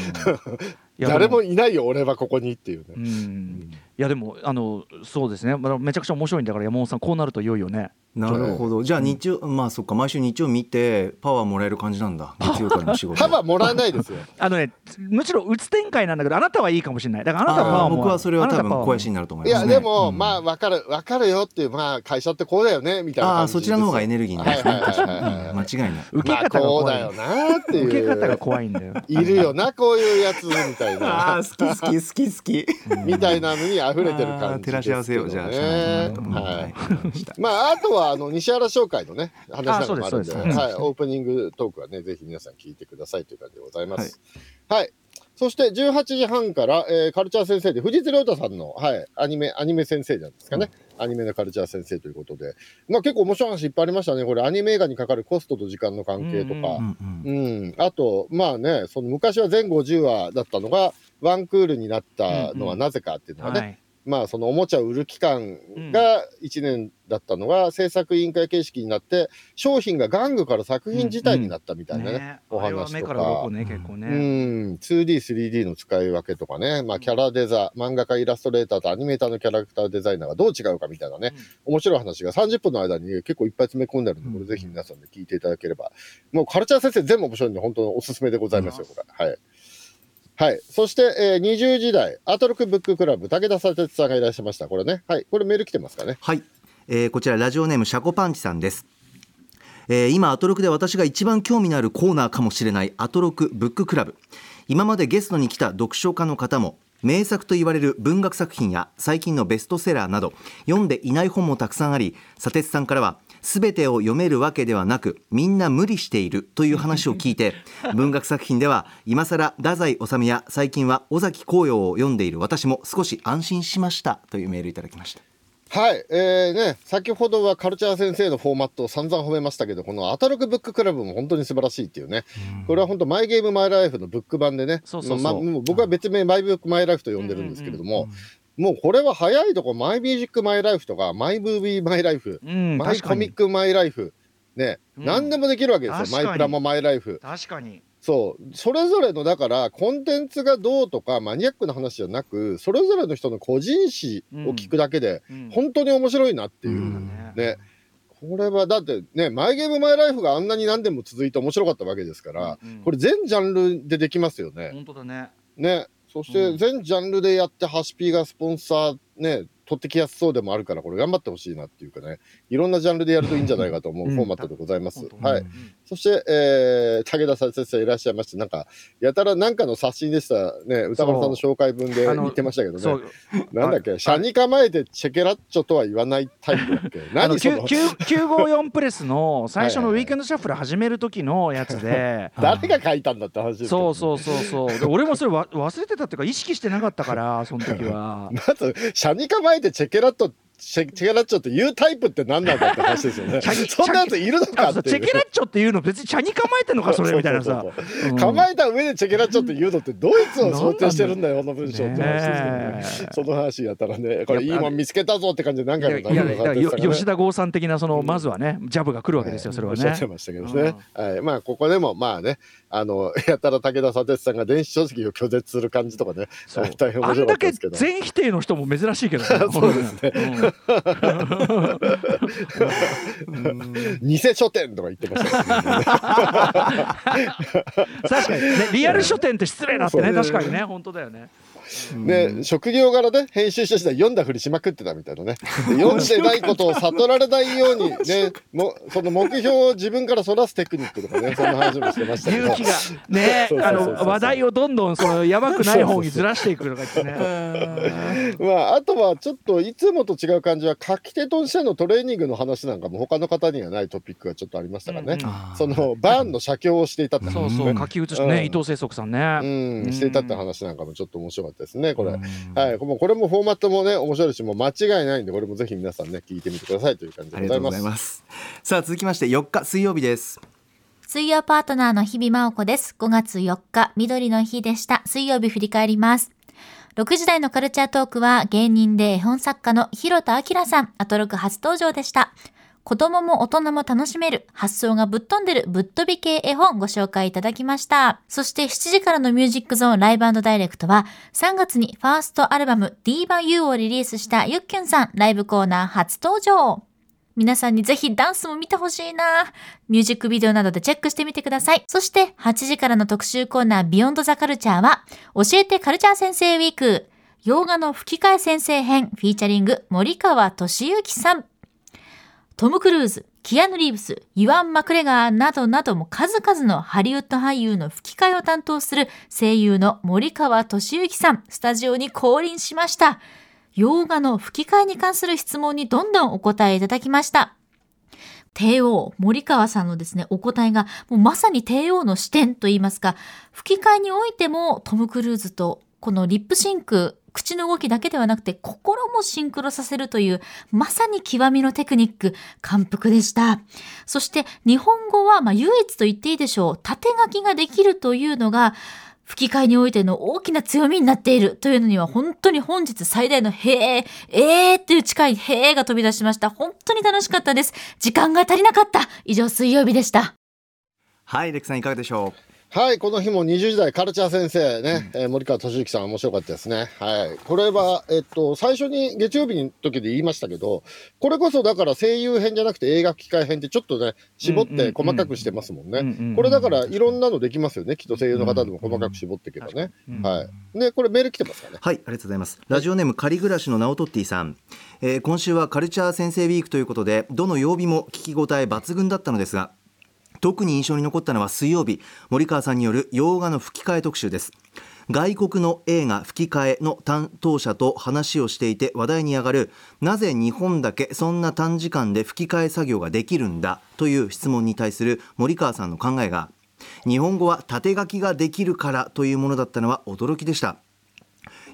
いや [laughs] 誰もいないよ俺はここにっていうね、うん。いやでもあのそうですね。まあめちゃくちゃ面白いんだから山本さんこうなるといよいよね。なるほど。じゃあ日曜、まあそっか毎週日曜見てパワーもらえる感じなんだ。[laughs] 月曜からの仕事パワーもらえないですよ。[laughs] あのねむしろうつ展開なんだけどあなたはいいかもしれない。だからあなたは僕はそれは多分あなたパワーも肥やしになると思いいますね。やでも、うん。まあ分かる分かるよっていうまあ会社ってこうだよねみたいなあそちらの方がエネルギーになる。はいはいはいはいうん間違いない受けまあ方が怖い、こうだよなっていう。受け方が怖いんだよ。いるよなこういうやつみたいな。あー好き好き好き好き。みたいなのに溢れてる感じ照らし合わせようじゃあはい。はいまああとはあの西原商会のね話なんかもあるんで、はい、オープニングトークはねぜひ皆さん聞いてくださいという感じでございます。はい。そして18時半から、えーカルチャー先生で藤津亮太さんの、はい、アニメアニメ先生なんですかね、アニメのカルチャー先生ということで、まあ結構面白い話いっぱいありましたね。これアニメ映画にかかるコストと時間の関係とか、うんあと、まあね、その昔は全50話だったのが、ワンクールになったのはなぜかっていうのがね、はいまあそのおもちゃを売る期間が1年だったのが制作委員会形式になって商品が玩具から作品自体になったみたいなね、ね。おあれは話と目かか。ね結構ね、うん、2D3D の使い分けとかね、まあ、キャラデザ漫画家イラストレーターとアニメーターのキャラクターデザイナーがどう違うかみたいなね、面白い話が30分の間に結構いっぱい詰め込んであるんでこれぜひ皆さんで聞いていただければ。もうカルチャー先生全部面白いんで本当におすすめでございますよこれ。はい。はい。そして、えー、20時代、アトロクブッククラブ、武田佐哲さんがいらっしゃいました。これね。はい。これメール来てますかね。はい、えーこちらラジオネームシャコパンチさんです、えー今アトロクで私が一番興味のあるコーナーかもしれないアトロクブッククラブ今までゲストに来た読書家の方も名作と言われる文学作品や最近のベストセラーなど読んでいない本もたくさんあり佐哲さんからは全てを読めるわけではなくみんな無理しているという話を聞いて [laughs] 文学作品では今更太宰治や最近は尾崎紅葉を読んでいる。私も少し安心しました。というメールいただきました。はい。えー、ね、先ほどはカルチャー先生のフォーマットを散々褒めましたけど、このアトロクブッククラブも本当に素晴らしいっていうね。これは本当マイゲームマイライフのブック版でね。そうそうそう。まあもう僕は別名マイブックマイライフと呼んでるんですけれども、もうこれは早いとこマイミュージックマイライフとか、マイムービーマイライフ、うん、マイコミックマイライフ、ね、うん何でもできるわけですよ。マイプラもマイライフ。確かにそう。それぞれの、だから、コンテンツがどうとか、マニアックな話じゃなく、それぞれの人の個人史を聞くだけで、うん本当に面白いなっていう。うんね。これは、だってね、マイゲームマイライフがあんなに何でも続いて面白かったわけですから、うんうんこれ全ジャンルでできますよね。本当だねね。そしうん。て全ジャンルでやって、ハシピーがスポンサーね、取ってきやすそうでもあるから、これ頑張ってほしいなっていうかね、いろんなジャンルでやるといいんじゃないかと思ううん。フォーマットでございます。はい。そして、えー、武田先生いらっしゃいまして、なんか、やたらなんかの冊子でしたね、歌丸さんの紹介文で言ってましたけどね。なんだっけ、車に構えてチェケラッチョとは言わないタイプだっけ？[laughs] 何その、954プレスの [laughs] 最初のウィークエンドシャッフル始める時のやつで。[laughs] 誰が書いたんだって話そうそうそうそう。で俺もそれわ忘れてたっていうか意識してなかったからその時は。まず、車に構えてチェケラッチョ、チェケラッチョって言うタイプって何なんだって話ですよね。チャギそんなやついるのかあってチェケラッチョっていうの別に茶に構えてんのかそれみたいなさ。構えた上でチェケラッチョって言うのってドイツを想定してるんだよ、この文章って。話ですけどね。その話やったらね、これいいもん見つけたぞって感じで何回もいやいや何回もよ吉田剛さん的なそのうんまずはねジャブが来るわけですよそれはね。おっしゃってましたけどね。はい。まあ、ここでも、まあね、あの、[laughs] やたら武田砂鉄さんが電子書籍を拒絶すする感じとかね、そう。[laughs] 大変面白かったですけど。全否定の人も珍しいけどね。[laughs] そうですね。うん。偽書店とか言ってましたね。確かに。ねリアル書店って失礼だってね。確かにね。本当だよねね、職業柄で編集者時代読んだふりしまくってたみたいなね。で読んでないことを悟られないようにね、[laughs] もその目標を自分からそらすテクニックとかね、そんな話もしてましたけど。勇気が。[laughs] ねあの話題をどんどんそのやばくない方にずらしていくとか言ってね。[laughs] まあ、あとはちょっといつもと違う感じは書き手としてのトレーニングの話なんかも他の方にはないトピックがちょっとありましたからね、そのバーンの写経をしていたって話。そうねそう。書き写しうん。ね伊藤清則さんね。うん、していたって話なんかもちょっと面白かったですねこれ、うんはいもうこれもフォーマットもね面白いしもう間違いないんでこれもぜひ皆さんね聞いてみてくださいという感じありがとうでございますますさあ続きまして4日水曜日です水曜パートナーの日々真央子です。5月4日、緑の日でした。水曜日振り返ります。6時台のカルチャートークは芸人で絵本作家の広田明さん、アトロク初登場でした。子供も大人も楽しめる、発想がぶっ飛んでるぶっ飛び系絵本ご紹介いただきました。そして7時からのミュージックゾーンライブダイレクトは3月にファーストアルバム DIVA U をリリースしたゆっきゅんさんライブコーナー初登場。皆さんにぜひダンスも見てほしいな。ミュージックビデオなどでチェックしてみてください。そして8時からの特集コーナービヨンドザカルチャーは教えてカルチャー先生ウィーク。洋画の吹き替え先生編フィーチャリング森川俊之さん。トム・クルーズ、キアヌ・リーブス、ユアン・マクレガーなどなども数々のハリウッド俳優の吹き替えを担当する声優の森川俊之さん、スタジオに降臨しました。洋画の吹き替えに関する質問にどんどんお答えいただきました。帝王、森川さんのですね、お答えが、もうまさに帝王の視点といいますか、吹き替えにおいてもトム・クルーズとこのリップシンク、口の動きだけではなくて心もシンクロさせるというまさに極みのテクニック、感服でした。そして日本語はまあ唯一と言っていいでしょう、縦書きができるというのが吹き替えにおいての大きな強みになっているというのには本当に本日最大のへえ、えーっていう近いへえが飛び出しました。本当に楽しかったです。時間が足りなかった。以上水曜日でした。はいレクさんいかがでしょう？はい、この日も20時代カルチャー先生ね、えー森川俊之さん面白かったですね。はい。これは、えっと、最初に月曜日の時で言いましたけど、これこそだから声優編じゃなくて映画吹き替え編ってちょっとね、絞って細かくしてますもんね。うんうんうんこれだからいろんなのできますよね。きっと声優の方でも細かく絞っていけばね。はい。で、これメール来てますかね？う。はいありがとうございますラジオネーム仮暮らしのナオトッティさん、えー今週はカルチャー先生ウィークということでどの曜日も聞き応え抜群だったのですが特に印象に残ったのは水曜日。森川さんによる洋画の吹き替え特集です。外国の映画吹き替えの担当者と話をしていて話題に上がるなぜ日本だけそんな短時間で吹き替え作業ができるんだ？という質問に対する森川さんの考えが日本語は縦書きができるからというものだったのは驚きでした。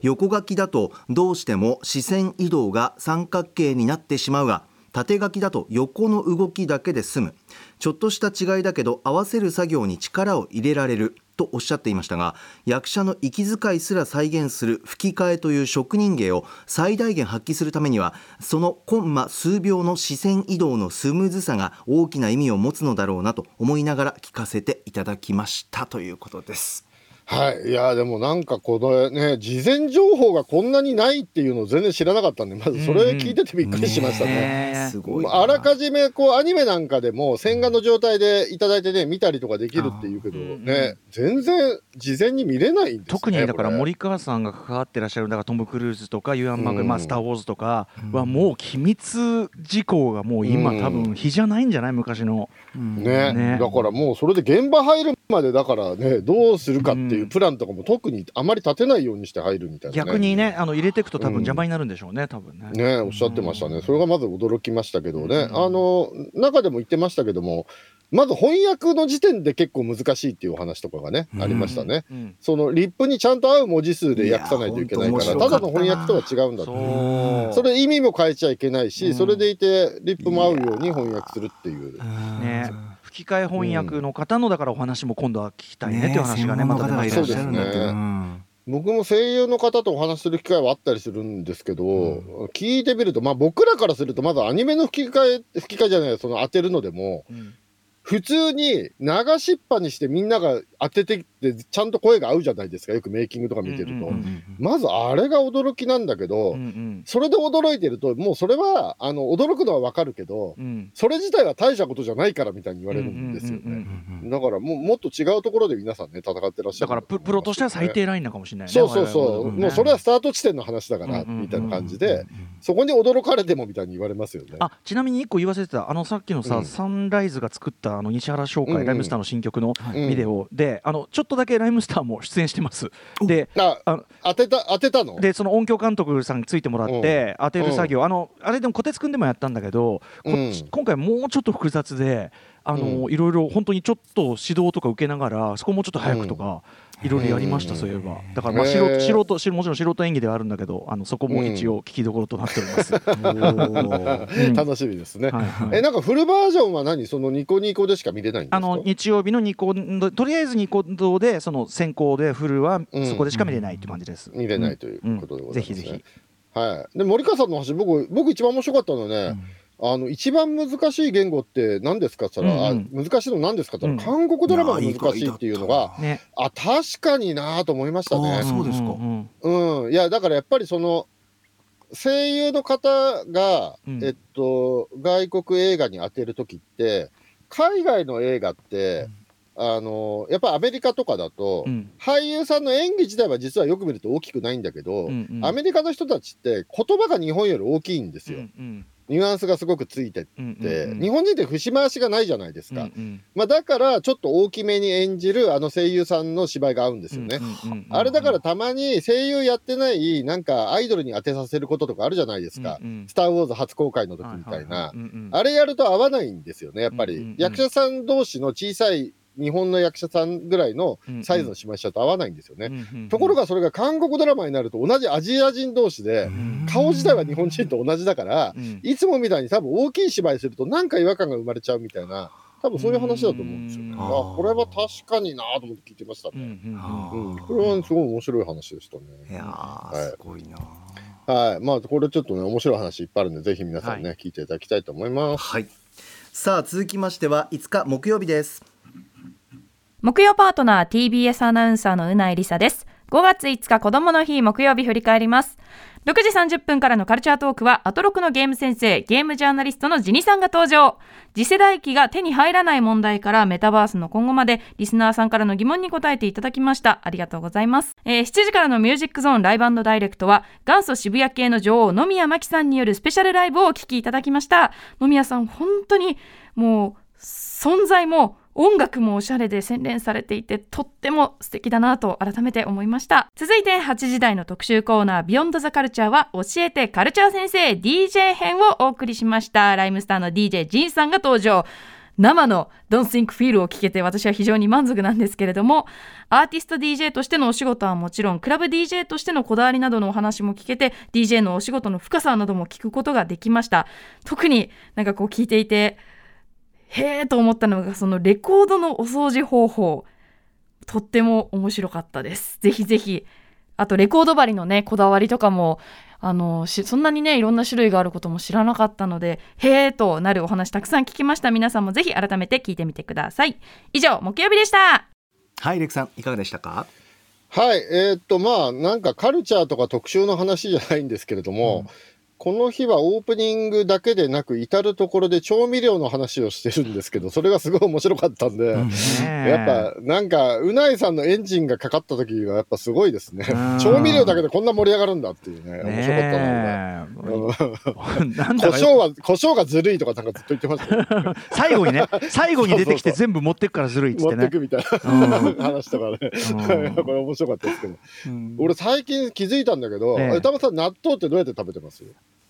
横書きだとどうしても視線移動が三角形になってしまうが縦書きだと横の動きだけで済む。ちょっとした違いだけど合わせる作業に力を入れられるとおっしゃっていましたが役者の息遣いすら再現する吹き替えという職人芸を最大限発揮するためにはそのコンマ数秒の視線移動のスムーズさが大きな意味を持つのだろうなと思いながら聞かせていただきましたということです。はい。いや、でもなんかこのね、事前情報がこんなにないっていうのを全然知らなかったんで、まずそれ聞いててびっくりしましたね。ねすごいな。あらかじめこうアニメなんかでも洗顔の状態でいただいてね見たりとかできるっていうけどね全然事前に見れないんですね特にだから森川さんが関わってらっしゃるだからトム・クルーズとかユアン・マク、うん。まあ、スター・ウォーズとかはもう機密事項がもう今うん多分比じゃないんじゃない？昔の。ね。ね。だからもうそれで現場入るまでだからねどうするかっていううんプランとかも特にあまり立てないようにして入るみたいな、ね、逆にねあの入れていくと多分うん。邪魔になるんでしょうね多分ね。ねおっしゃってましたね、それがまず驚きましたけどね、うん。あの中でも言ってましたけども、まず翻訳の時点で結構難しいっていうお話とかがね、うん。ありましたね。うん。そのリップにちゃんと合う文字数で訳さないといけないから、ただの翻訳とは違うんだと。それ意味も変えちゃいけないし、うん。それでいてリップも合うように翻訳するっていう。ね吹き替え翻訳の方のだからお話も今度は聞きたいねっていう話がねまた出ましたいらっしゃるんだってそうですね。うん僕も声優の方とお話しする機会はあったりするんですけど、聞いてみると、まあ僕らからすると、まずアニメの吹き替え、吹き替えじゃない、その当てるのでも、うん普通に流しっぱにしてみんなが当ててきて、ちゃんと声が合うじゃないですか、よくメイキングとか見てると。まずあれが驚きなんだけど、うんうんそれで驚いてると、もうそれは、あの、驚くのはわかるけど、うん。それ自体は大したことじゃないからみたいに言われるんですよね。だからもうもっと違うところで皆さんね、戦ってらっしゃる。だからププロとしては最低ラインなのかもしれないね。そうそうそう、我々もうそれはスタート地点の話だから、みたいな感じで、そこに驚かれてもみたいに言われますよね。あちなみに一個言わせてた。あのさっきのさ、うん。サンライズが作ったあの西原商会、うん。うんライムスターの新曲のうんビデオで、あのちょっとだけライムスターも出演してます。であ当てた当てたの？でその音響監督さんについてもらって当てる作業、あのあれでも小鉄くんでもやったんだけど、こっちうん。今回もうちょっと複雑であの、ういろいろ本当にちょっと指導とか受けながらそこもうちょっと早くとか、いろいろやりました、うんそういえば。だからまあへ素人ー。素人しもちろん素人演技ではあるんだけどあのそこも一応聞きどころとなっております。[laughs] うん。楽しみですね。はいはい。えなんかフルバージョンは何？そのニコニコでしか見れないあの日曜日のニコとりあえずニコ動でその先行でフルはうん。そこでしか見れないって感じです。見れないということでございます、ね。うん。ぜひぜひ。はい。で森川さんの話僕僕一番面白かったのはね、あの一番難しい言語って何ですか？って言ったら、うん。あ難しいの何ですか？って言ったら、う韓国ドラマが難しいっていうのが、ね。あ確かになぁと思いましたあねー。そうですか。んんうん、いやだからやっぱりその声優の方が、うん。えっと、外国映画に当てる時って海外の映画って、あのやっぱアメリカとかだと、うん。俳優さんの演技自体は実はよく見ると大きくないんだけど、うんうん。アメリカの人たちって言葉が日本より大きいんですよ、うんニュアンスがすごくついてっうんて、うんうん。日本人って節回しがないじゃないですか、うんうん。まあ、だからちょっと大きめに演じるあの声優さんの芝居が合うんですよね、うんうんうんあれだからたまに声優やってないなんかアイドルに当てさせることとかあるじゃないですか。うんうん。スター・ウォーズ初公開の時みたいははなは。うんうんあれやると合わないんですよね、やっぱり。うんうんうん。役者さん同士の小さい日本の役者さんぐらいのサイズの芝居しちゃうと合わないんですよね。うんうんところがそれが韓国ドラマになると同じアジア人同士で、顔自体は日本人と同じだからう、ん。いつもみたいに多分大きい芝居するとなんか違和感が生まれちゃうみたいな多分そういう話だと思うんですよ。うん。あこれは確かになと思って聞いてましたね。うんうんうん。あうん、これはすごい面白い話でしたね。いやはい。ーすごいなはい。まあ、これちょっとね、面白い話いっぱいあるんで、ぜひ皆さんね、は聞いていただきたいと思います。はい。さあ続きましては5日木曜日です木曜パートナー TBS アナウンサーのうないりさです。5月5日子供の日木曜日振り返ります。6時30分からのカルチャートークはアトロクのゲーム先生、ゲームジャーナリストのジニさんが登場。次世代機が手に入らない問題からメタバースの今後までリスナーさんからの疑問に答えていただきました。ありがとうございます。えー7時からのミュージックゾーンライブダイレクトは元祖渋谷系の女王野宮真紀さんによるスペシャルライブをお聴きいただきました。野宮さん本当にもう存在も音楽もおしゃれで洗練されていてとっても素敵だなと改めて思いました。続いて8時台の特集コーナービヨンドザカルチャーは教えてカルチャー先生 DJ 編をお送りしました。ライムスターの DJ ジンさんが登場。生の Don't Think Feel を聞けて私は非常に満足なんですけれどもアーティスト DJ としてのお仕事はもちろんクラブ DJ としてのこだわりなどのお話も聞けて DJ のお仕事の深さなども聞くことができました。特になんかこう聞いていてへえと思ったのがそのレコードのお掃除方法。とっても面白かったです。ぜひぜひ。あとレコード針のねこだわりとかもあのしそんなにねいろんな種類があることも知らなかったのでへえとなるお話たくさん聞きました。皆さんもぜひ改めて聞いてみてください。以上木曜日でした。はいレクさんいかがでしたか？はい。えーっと、まあ、なんかカルチャーとか特集の話じゃないんですけれども、この日はオープニングだけでなく、至るところで調味料の話をしてるんですけど、それがすごい面白かったんで、やっぱ、なんか、うないさんのエンジンがかかった時がやっぱすごいですね。うん。調味料だけでこんな盛り上がるんだっていうね、面白かったな。ね胡椒は、胡椒がずるいとかなんかずっと言ってましたよ。[laughs] 最後にね最後に出てきて全部持ってくからずるいっつっ持てね。ってくみたいうんな話とかね。うん。[laughs] これ面白かったですけど。うん。俺最近気づいたんだけど、ええ。歌間さん納豆ってどうやって食べてます？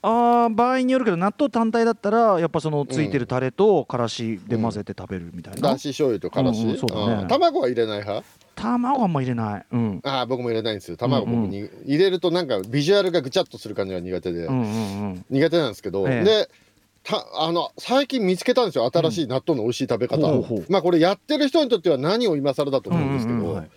あー場合によるけど納豆単体だったらやっぱそのついてるタレとからしで混ぜて食べるみたいな、だし醤油とからし、うんうんそうだね。うん卵は入れない派？卵あんま入れない。うん。ああ僕も入れないんですよ。卵うんうん僕に、入れるとなんかビジュアルがぐちゃっとする感じが苦手で、うんうんうん。苦手なんですけど、ええ。でたあの最近見つけたんですよ。新しい納豆の美味しい食べ方、ほうほうまあこれやってる人にとっては何を今更だと思うんですけど、うんうんはい。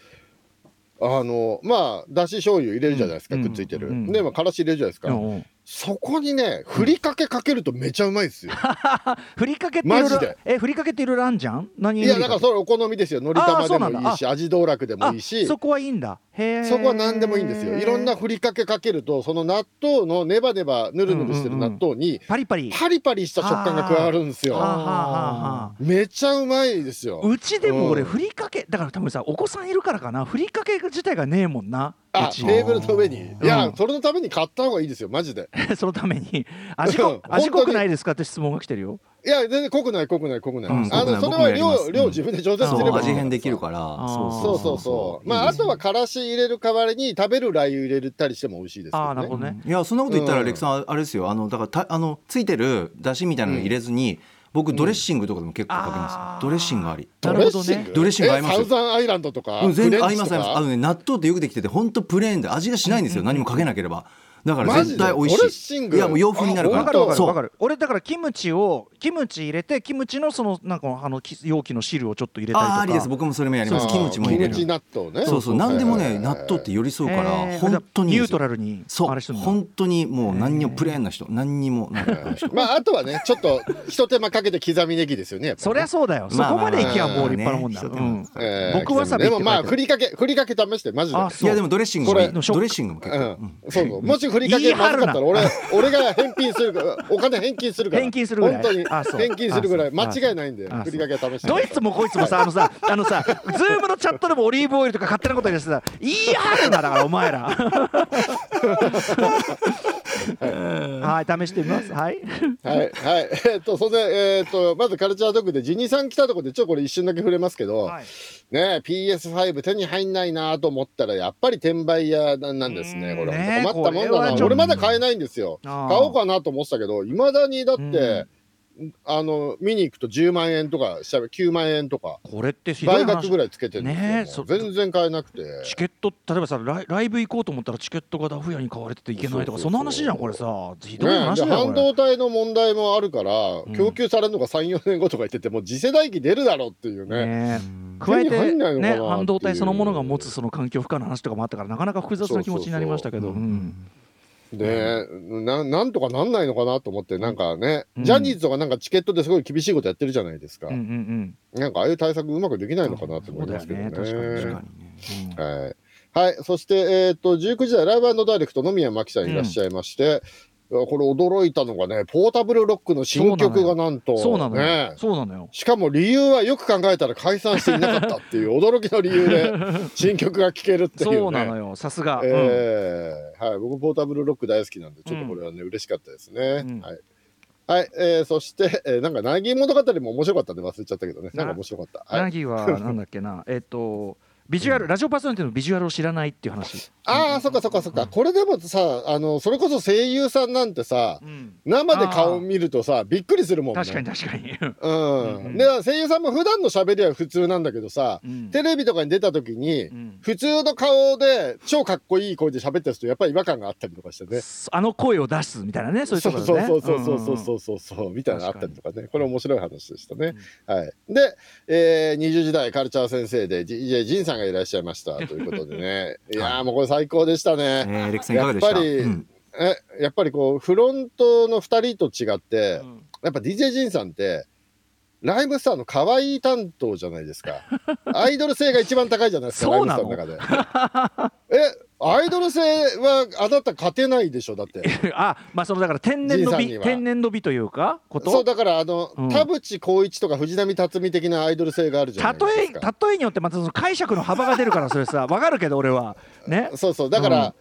あのまあだし醤油入れるじゃないですか、うんくっついてる、うんで、まあ、からし入れるじゃないですか、うんうんそこにねふりかけかけるとめちゃうまいですよ、[laughs] ふりかけってで。えふりかけっていろいろあんじゃん？何いやだからそれお好みですよ。のり玉でもいいし味道楽でもいいし。そこはいいんだ。へえそこは何でもいいんですよ。いろんなふりかけかけるとその納豆のネバネバぬるぬるしてる納豆にパリパリ。パリパリした食感が加わるんですよ。めちゃうまいですよ。うちでも俺うん。ふりかけだから多分さお子さんいるからかな。ふりかけ自体がねえもんなあテーブルの上に。いや、うんそれのために買った方がいいですよマジで。[laughs] そのために。[laughs] 味うん。濃味濃くないですかって質問が来てるよ。いや全然濃くない濃くない濃くない、うんあのそれは量量自分で調整すれば。味変できるから。そうそうそうまああとはからし入れる代わりに食べるラー油入れたりしても美味しいですけど、ね、ああなるほどね。いやそんなこと言ったらうん。レクさんあれですよ。あのだからたあのついてるだしみたいなの入れずに、僕ドレッシングとかでも結構かけます、ドレッシングあり。なるほどね。ドレッシング？合います。えサウザンアイランドとか、うん全然合います合いますあのね納豆ってよくできてて本当プレーンで味がしないんですよ、何もかけなければだから絶対美味しい。いやもう洋風になるから。わかる俺だからキムチをキムチ入れてキムチのそのなんかあのき容器の汁をちょっと入れたりとか。ありです。僕もそれもやります。キムチも入れキムチる納豆ね。そうそう。何でもねえー。納豆って寄り添うから本当に。ニュートラルにそう。本当にもう何にもプレーンな人。何にもまああとはねちょっとひと手間かけて刻みネギですよねそりゃそうだよ。そまあこまでいけばもうまあ立派なもんだ。僕わさびでもまあふりかけふりかけ試してマジで。あいやでもドレッシングドレッシングも結構、そうそう。もしふりかけまずかったら俺俺が返品するからお金返金するから。返金するぐらい。本当に返金するぐらい。間違いないんでふりかけ試して。どいつもこいつもさあのさ [laughs] あのさズームのチャットでもオリーブオイルとか勝手なこと言ってさ言い張るなだからお前ら。はい。試してみます。はい。はいはい。えっとそれでえっとまずカルチャードッグでジニさん来たところでちょっとこれ一瞬だけ触れますけど、はいね PS5 手に入んないなと思ったらやっぱり転売屋なんですね。これ困ったもんだな。俺まだ買えないんですよ。買おうかなと思ってたけどいまだにだって、うんあの見に行くと10万円とかしゃべ9万円とかこれって倍額話ぐらいつけてるんで全然買えなくて。チケット例えばさライライブ行こうと思ったらチケットがダフ屋に買われてて行けないとかそんな話じゃんこれさ。ひどいね、話だよこれ。導体の問題もあるから、ん。供給されるのが34年後とか言っててもう次世代機出るだろうっていうね。ね加えてね半導体そのものが持つその環境負荷の話とかもあったからなかなか複雑な気持ちになりましたけどそうん。でななんとかなんないのかなと思ってなんかね、うん。ジャニーズとかなんかチケットですごい厳しいことやってるじゃないですか、うんうんなんかああいう対策うまくできないのかなと思いますけどねはい、はい、そして、えー、と19時台ライブダイレクト野宮真紀さんいらっしゃいまして、これ驚いたのがねポータブルロックの新曲がなんとそうなのよ。ね。そうなのよ。しかも理由はよく考えたら解散していなかったっていう [laughs] 驚きの理由で [laughs] 新曲が聴けるっていうね。そうなのよ。さすが。うん。えーはい、僕ポータブルロック大好きなんでちょっとこれはね、嬉しかったですね。うん。はい。はい、えーそして、えーなんか、ナギ物語も面白かったんで忘れちゃったけどね。なんか面白かった。はい、ナギはなんだっけな。えっとビジュアルラジオパーソナリティのビジュアルを知らないっていう話。ああ、そっかそっかそっか。これでもさ、あの、それこそ声優さんなんてさ、うん。生で顔見るとさ、びっくりするもんね。確かに確かに。うん。うんで、声優さんも普段の喋りは普通なんだけどさ、うん。テレビとかに出た時に、うん。普通の顔で超かっこいい声で喋ってる人やっぱり違和感があったりとかしてね。あの声を出すみたいなね。そういうそうところそうそうそうそうそうそうそうみたいなのあったりとかねこれ面白い話でしたね、はいで、えー、20時代カルチャー先生で DJ ジンさんがいらっしゃいました。[laughs] ということでね。[laughs] いやーもうこれ最高でしたね、やっぱりうん。えやっぱりこうフロントの2人と違って、うん。やっぱ DJ ジンさんってライブスターの可愛い担当じゃないですか。アイドル性が一番高いじゃないですか [laughs] ライブスターの中で。えアイドル性はあなた勝てないでしょだって。[laughs] あまあそのだから天然の美天然の美というかこと？そうだからあの、うん田淵光一とか藤波辰巳的なアイドル性があるじゃない例。え例えによってまたその解釈の幅が出るからそれさわかるけど俺は。ね。そうそうだから、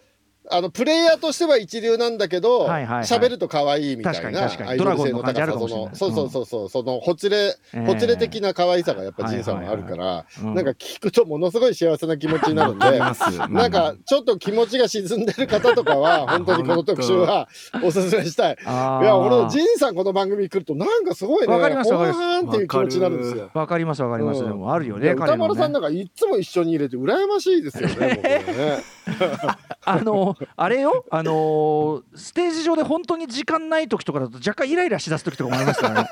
あのプレイヤーとしては一流なんだけど喋、はいはいはい。ると可愛いみたいなアイドル性の高さそのそうそうそうそうそのほつれ、えーほつれ的な可愛さがやっぱ仁さんはあるから、うん。なんか聞くとものすごい幸せな気持ちになるんで。[laughs] [laughs] なんかちょっと気持ちが沈んでる方とかは [laughs] 本当にこの特集はおすすめしたい。いや俺ジンさんこの番組来るとなんかすごいねわかりますわかります。っていう気持ちになるんですよ。わかりますわかります、うん。でもあるよね歌丸さんねなんかいつも一緒に入れて羨ましいですよね。僕はね。あのあれよ？あのステージ上で本当に時間ない時とかだと若干イライラしだす時とかもありますからね。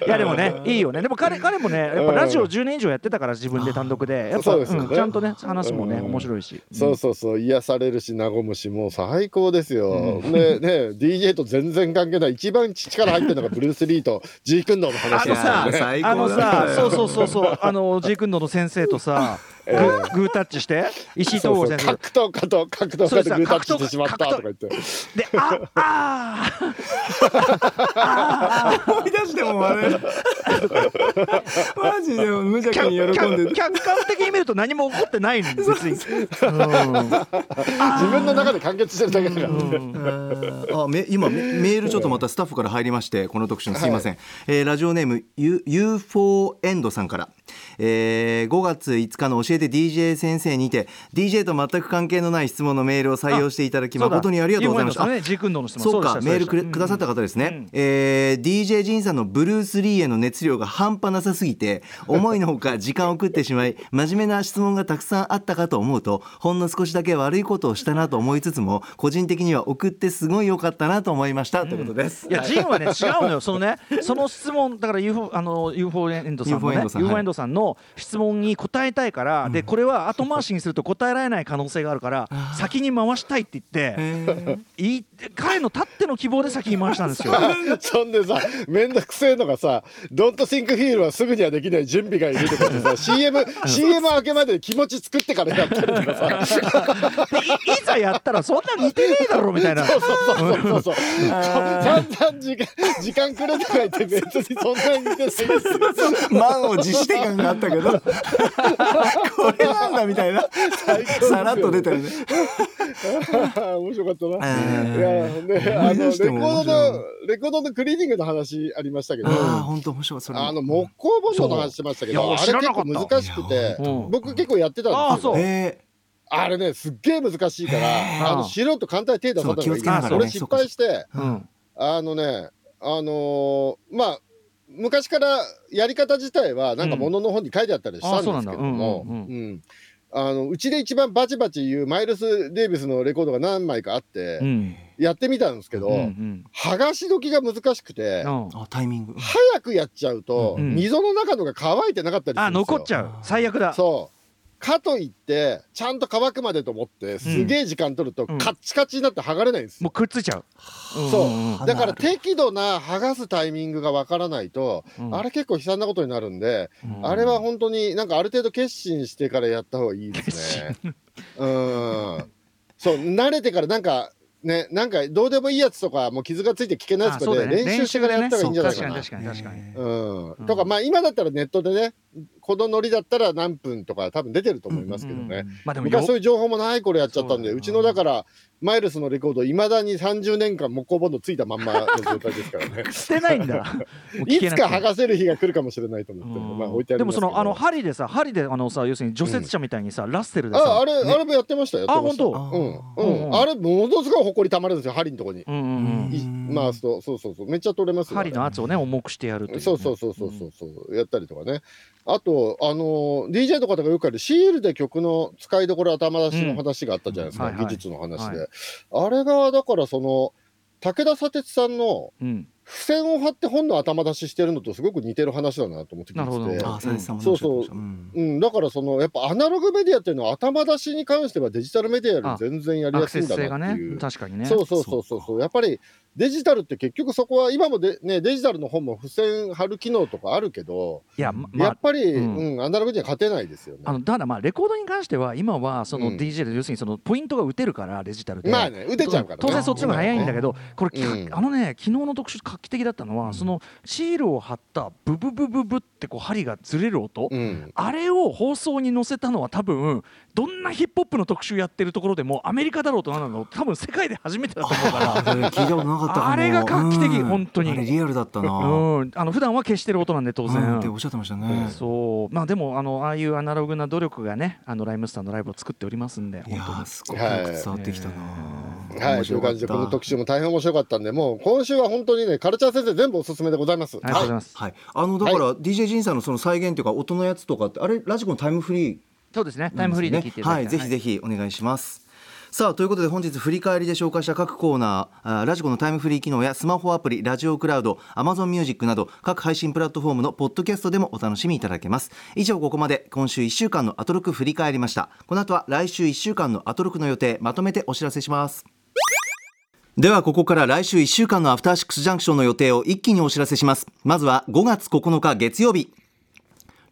[laughs] いやでもねいいよね。でも彼彼もねやっぱラジオ10年以上やってたから自分で単独で。やっぱ、そうんちゃんとね話すもね、うん。面白いし、そうそうそう。癒されるし和むしもう最高ですよ。でね DJ と全然関係ない。一番力入ってるのがブルース・リーとジークンドーのあ話ですのさよね。あのさそうそうそうそう。あのジークンドの先生とさ [laughs] グーグータッチして。石井東郷先生。格闘家と格闘家でグータッチしてしまったとか言って。でああ [laughs] 思い出してもあれマジで無邪気に喜んで客客観的に見ると何も起こってないんです別に、自分の中で完結してるだけだから。ね。あめ今メメールちょっとまたスタッフから入りましてこの特集のすいません、えーラジオネーム UFO エンドさんから、えー5月5日の教えて DJ 先生にて DJ と全く関係のない質問のメールを採用していただき誠にありがとうございました。ね、そうかメールくれくださった方ですね、えー DJ ジンさんのブルース・リーへの熱量が半端なさすぎて [laughs] 思いのほか時間を食ってしまい真面目な質問がたくさんあったかと思うとほんの少しだけ悪いことをしたなと思いつつも個人的には送ってすごい良かったなと思いました、ということです。いや、ジンはね、違うのよ、そのね、その質問、だから UFO、あの UFO エンドさんの UFO エねンド、さんさんの質問に答えたいから、で、これは後回しにすると答えられない可能性があるから、[laughs] 先に回したいって言って、いい彼のたっての希望で先に回したんですよ。[laughs] そんでさ、めんどくせえのがさ、ドントシンクフィールはすぐにはできない準備がいるとかってさ、[laughs] CM、CM 明けまで気持ち作ってからやったりとかさ、でいいざやったら、そんな似てねえだろみたいな。そうそうそうそうそう。散々時間、時間くれとか言って別にそんなに似てないですよ。満を持して感があったけど。[laughs] これなんだみたいな。さらっと出たよね。[laughs] 面白かったな。えーいや、ね、あの、レコードの、レコードのクリーニングの話ありましたけど、ああ本当面白いそれ。あの木工ボンドの話してましたけど、あれ結構難しくてうん、僕結構やってたんですよ。えあれね、すっげえ難しいから、あの素人簡単に手出さない俺失敗して、うん。あのね、あのーまあ、昔からやり方自体は、なんかものの本に書いてあったりしたんですけども、あそうなんだ。うんうんうん。あのうちで一番バチバチ言うマイルス・デイビスのレコードが何枚かあって、うん。やってみたんですけど、うんうん。剥がし時が難しくて、うん。あタイミング。早くやっちゃうと、うん。溝の中のが乾いてなかったりするあんですよ。残っちゃう。最悪だ。そう。かといって、ちゃんと乾くまでと思って、すげえ時間取ると、うん。カッチカチになって剥がれないんですよ。もうくっついちゃう。そう。うん。うんだ。から適度な剥がすタイミングがわからないと、うん。あれ結構悲惨なことになるんで、うん。あれは本当になんかある程度決心してからやった方がいいですね。うん。そう、慣れてからなんか、ね、なんかどうでもいいやつとか、もう傷がついて危険なやつとかでね。練習してからやった方がいいんじゃない確かにかな。確かに確かにうんうん。とか、まあ今だったらネットでね、このノリだったら何分とか多分出てると思いますけどね。うんまあで昔そういう情報もない頃やっちゃったんで、そうちのだから、マイルスのレコード、いまだに30年間木工ボンドついたまんまの状態ですからね。捨てないんだ [laughs] いつか剥がせる日が来るかもしれないと思って、まあ置いてあでもそのあの針でさ針であのさ要するに除雪車みたいにさ、ラッセルでさあ、あれ、あれもやってましたよ。あ本当？うん。ううんん。あれ、ものすごい埃たまるんですよ、針のとこに。うんうんうんい回すと、そうそうそう、めっちゃ取れますよ。針の圧をね重くしてやるというね、そうそうそうそうそうそう、やったりとかね。あと、あのー DJ の方がよくあるシールで曲の使いどころ頭出しの話があったじゃないですか、うんはいはい。技術の話で、はあれが、だからその、武田砂鉄さんのうん付箋を貼って本の頭出ししてるのとすごく似てる話だなと思って聞いて。そうそうおっしゃってました。ん。うん、だからそのやっぱアナログメディアっていうのは頭出しに関してはデジタルメディアより全然やりやすいんだセス性がねなっていう。確かにね。そうそうそうそう。そう。やっぱりデジタルって結局そこは今もで、ね、デジタルの本も付箋貼る機能とかあるけど、いやままあやっぱり、ううんんアナログには勝てないですよね。あのただまあレコードに関しては今はそのうん。DJ で要するにそのポイントが打てるからデジタルで。まあね打てちゃうからね。当然そっちの方が早いんだけどこれ、うん。あのね昨日の特集画期的だったのは、そのシールを貼ったブブブブブってこう針がずれる音、うん。あれを放送に載せたのは多分どんなヒップホップの特集やってるところでもアメリカだろうとなんだろう多分世界で初めてだと思うから。[laughs] それ聞いたことなかったかも。あれが画期的うん本当に。あれリアルだったなうん、あの普段は消してる音なんで当然、うんっておっしゃってましたね。そう。まあでもあのああいうアナログな努力がねあのライムスターのライブを作っておりますんでいやすごく伝わってきたな。はい、面という感じで、この特集も大変面白かったんで、もう今週は本当にね、カルチャー先生、全部おすすめでございます。ありがとうございます、はい。あのだから DJ ジンさんのその再現というか音のやつとかってあれラジコのタイムフリーそうですねタイムフリーで聞いてはいぜひぜひお願いします。さあということで本日振り返りで紹介した各コーナーラジコのタイムフリー機能やスマホアプリラジオクラウド Amazon ミュージックなど各配信プラットフォームのポッドキャストでもお楽しみいただけます。以上ここまで今週1週間のアトロク振り返りました。この後は来週1週間のアトロクの予定まとめてお知らせしますではここから来週1週間のアフターシックスジャンクションの予定を一気にお知らせします。まずは5月9日月曜日。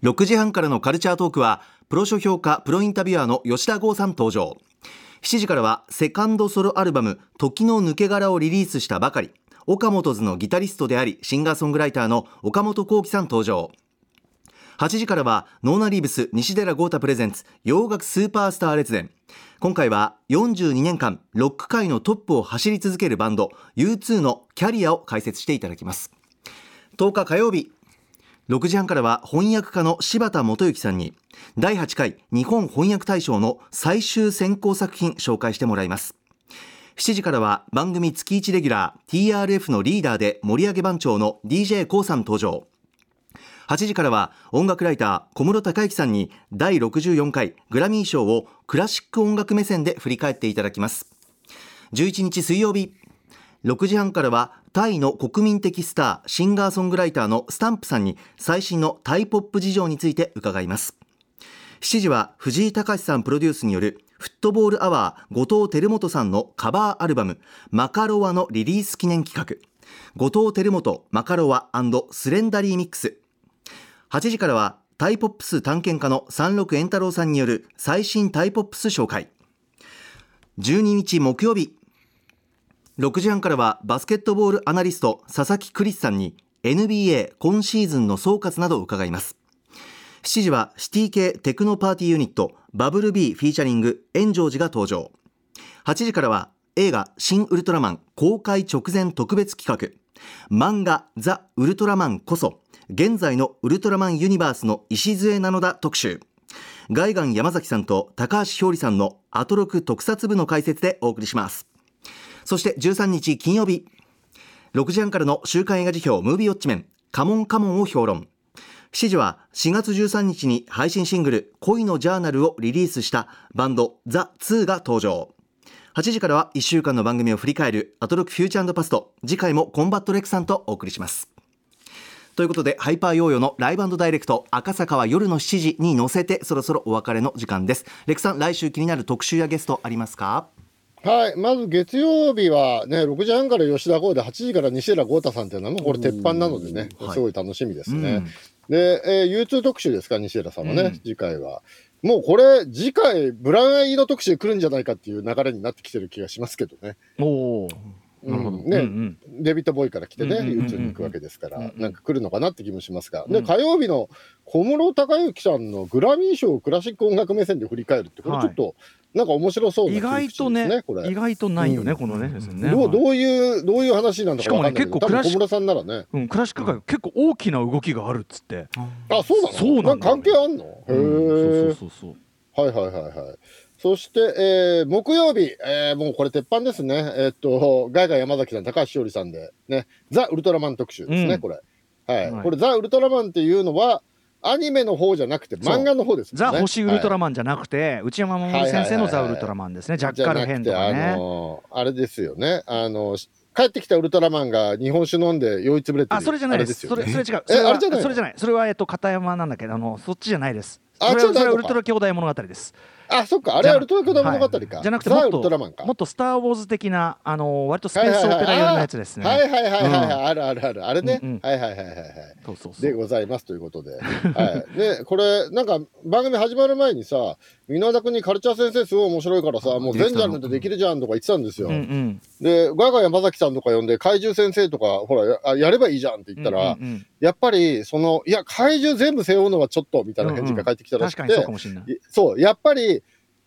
6時半からのカルチャートークはプロ書評家プロインタビュアーの吉田剛さん登場。7時からはセカンドソロアルバム「時の抜け殻」をリリースしたばかり。岡本図のギタリストでありシンガーソングライターの岡本幸輝さん登場。8時からはノーナリーブス西寺豪太プレゼンツ洋楽スーパースター列伝。今回は42年間ロック界のトップを走り続けるバンド U2 のキャリアを解説していただきます。10日火曜日6時半からは翻訳家の柴田元幸さんに第8回日本翻訳大賞の最終選考作品紹介してもらいます。7時からは番組月1レギュラー TRF のリーダーで盛り上げ番長の d j k o さん登場。8時からは音楽ライター小室孝之さんに第64回グラミー賞をクラシック音楽目線で振り返っていただきます。11日水曜日6時半からはタイの国民的スターシンガーソングライターのスタンプさんに最新のタイポップ事情について伺います。7時は藤井隆さんプロデュースによるフットボールアワー後藤輝元さんのカバーアルバムマカロワのリリース記念企画。後藤輝元マカロワスレンダリーミックス。8時からはタイポップス探検家の三六円太郎さんによる最新タイポップス紹介。12日木曜日。6時半からはバスケットボールアナリスト佐々木クリスさんに NBA 今シーズンの総括などを伺います。7時はシティ系テクノパーティーユニットバブル B フィーチャリング炎上寺が登場。8時からは映画新ウルトラマン公開直前特別企画。漫画ザ・ウルトラマンこそ。現在のウルトラマンユニバースの礎なのだ特集。ガイガン山崎さんと高橋ひょうりさんのアトロク特撮部の解説でお送りします。そして13日金曜日6時半からの週刊映画時評ムービーウォッチメンカモンカモンを評論。7時は4月13日に配信シングル恋のジャーナルをリリースしたバンドザ・2が登場。8時からは1週間の番組を振り返るアトロクフューチャーパスト。次回もコンバットレックさんとお送りします。ということでハイパーヨーヨーのライブダイレクト赤坂は夜の7時に乗せてそろそろお別れの時間ですレクさん来週気になる特集やゲストありますか？はい、まず月曜日はね、6時半から吉田剛で、8時から西浦豪太さんっていうのは、これ、鉄板なのでね、はいすごい楽しみですね。うんで、えー、U2 特集ですか、西浦さんはね、うん次回は。もうこれ、次回、ブラウンアイの特集来るんじゃないかっていう流れになってきてる気がしますけどね。おおなるほど、うんね、うん。デビッド・ボーイから来てね、うんうんうんうん。U2 に行くわけですから、なんか来るのかなって気もしますが、で、うん。火曜日の小室孝之さんのグラミー賞をクラシック音楽目線で振り返るって、これちょっと、なんか面白そうな意外とねこれ。意外とないよね、うん。このねね。どうどういう、どういう話なんだかわかんないけど、しかもね結構クラシック多分小室さんならね。うん、クラシック界結構大きな動きがあるっつって、あ、そうなの？そうなん関係あんの？へうんえ。そうそうそう。そうはいはいはいはい。そして、えー木曜日、えーもうこれ鉄板ですね。えーっと、ガイガ山崎さん、高橋しおりさんで、ね、ザ・ウルトラマン特集ですね、うんこれ。はい。はいこれ、ザ・ウルトラマンっていうのは、アニメの方じゃなくて、漫画の方ですね。ザ・星ウルトラママンじゃなくて、内山守先生のザ・ウルトラマンですね、ジャッカル編とかあね。のーあれですよね。あの帰ってきたウルトラマンが日本酒飲んで酔いつぶれてるあ、それじゃないです。よねそれ、それ違う。えそれはあれじゃないの？それじゃない。それは、えっと、片山なんだけど、あの、そっちじゃないです。あそれは、ウルトラ兄弟物語です。あ、そっか、あれはウルトラ兄弟物語か。はいじゃなくて、もっと。もっとスター・ウォーズ的な、あの、割とスペースオペラ寄りのやつですね。はいはいはいはいはい、うんあるあるある。あれね。うんうんはいはいはいはい。でございますということで。はい。で、これ、なんか番組始まる前にさ、箕田君にカルチャー先生すごい面白いからさ、もう全ジャンルでできるじゃんとか言ってたんですよ。うんうん。で、ガガ山崎さんとか呼んで、怪獣先生とか、ほらやあ、やればいいじゃんって言ったら、うんうんうんやっぱり、その、いや、怪獣全部背負うのはちょっと、みたいな返事が返ってきたらしくて、確かにそうかもしれない。いそう、やっぱり、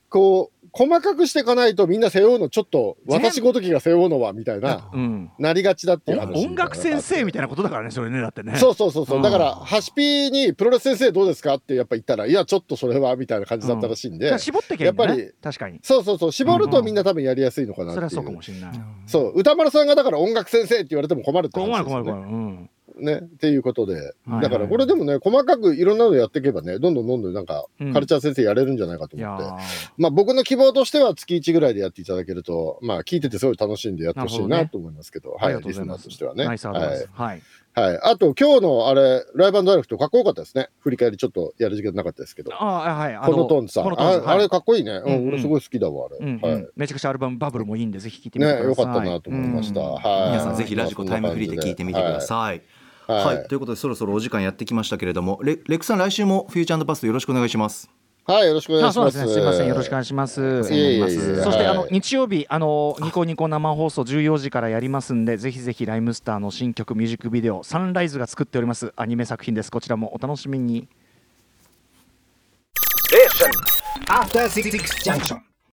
こう、細かくしていかないとみんな背負うのちょっと、私ごときが背負うのは、みたいな、うん。なりがちだっていう話。音楽先生みたいなことだからね、それね、だってね。そうそうそうそう、うんだから、ハシピにプロレス先生どうですかってやっぱ言ったら、いや、ちょっとそれは、みたいな感じだったらしいんで、じゃあ絞ってけねやっぱり確かに。そうそうそう、絞るとみんな多分やりやすいのかなっていう。それはそうかもしれない。そう歌丸さんがだから音楽先生って言われても困るって困る話ですよね。困る困る。うん。ね、っていうことで、はいだからこれでもね、細かくいろんなのやっていけばね、どんどんどんどんなんか、うんカルチャー先生やれるんじゃないかと思って。ーまあ僕の希望としては月1ぐらいでやっていただけると、まあ聞いててすごい楽しんでやってほしいなと思いますけど、ありはい、リスナがとうございます。ーとしてはね。はい。はい。はい。あと今日のあれ、ライブダイレクトかっこよかったですね。振り返りちょっとやる時間なかったですけど。ああ、はい。あこのトーンズさん。ああれかっこいいね。ううんうんん、俺すごい好きだわ、あれ。うんうんはい。めちゃくちゃアルバムバブルもいいんで、ぜひ聴いてみてください。ね、よかったなと思いました。うんはい。皆さんぜひラジコタイムフリーで聞いてみてください。はい。はい、はいということでそろそろお時間やってきましたけれどもレレックさん来週もフューチャーパストよろしくお願いしますはい、よろしくお願いします。すね。すみません。よろしくお願いします。いえいえいえそして、はいあの日曜日あのニコニコ生放送14時からやりますんでぜひぜひライムスターの新曲ミュージックビデオサンライズが作っておりますアニメ作品ですこちらもお楽しみに Junction.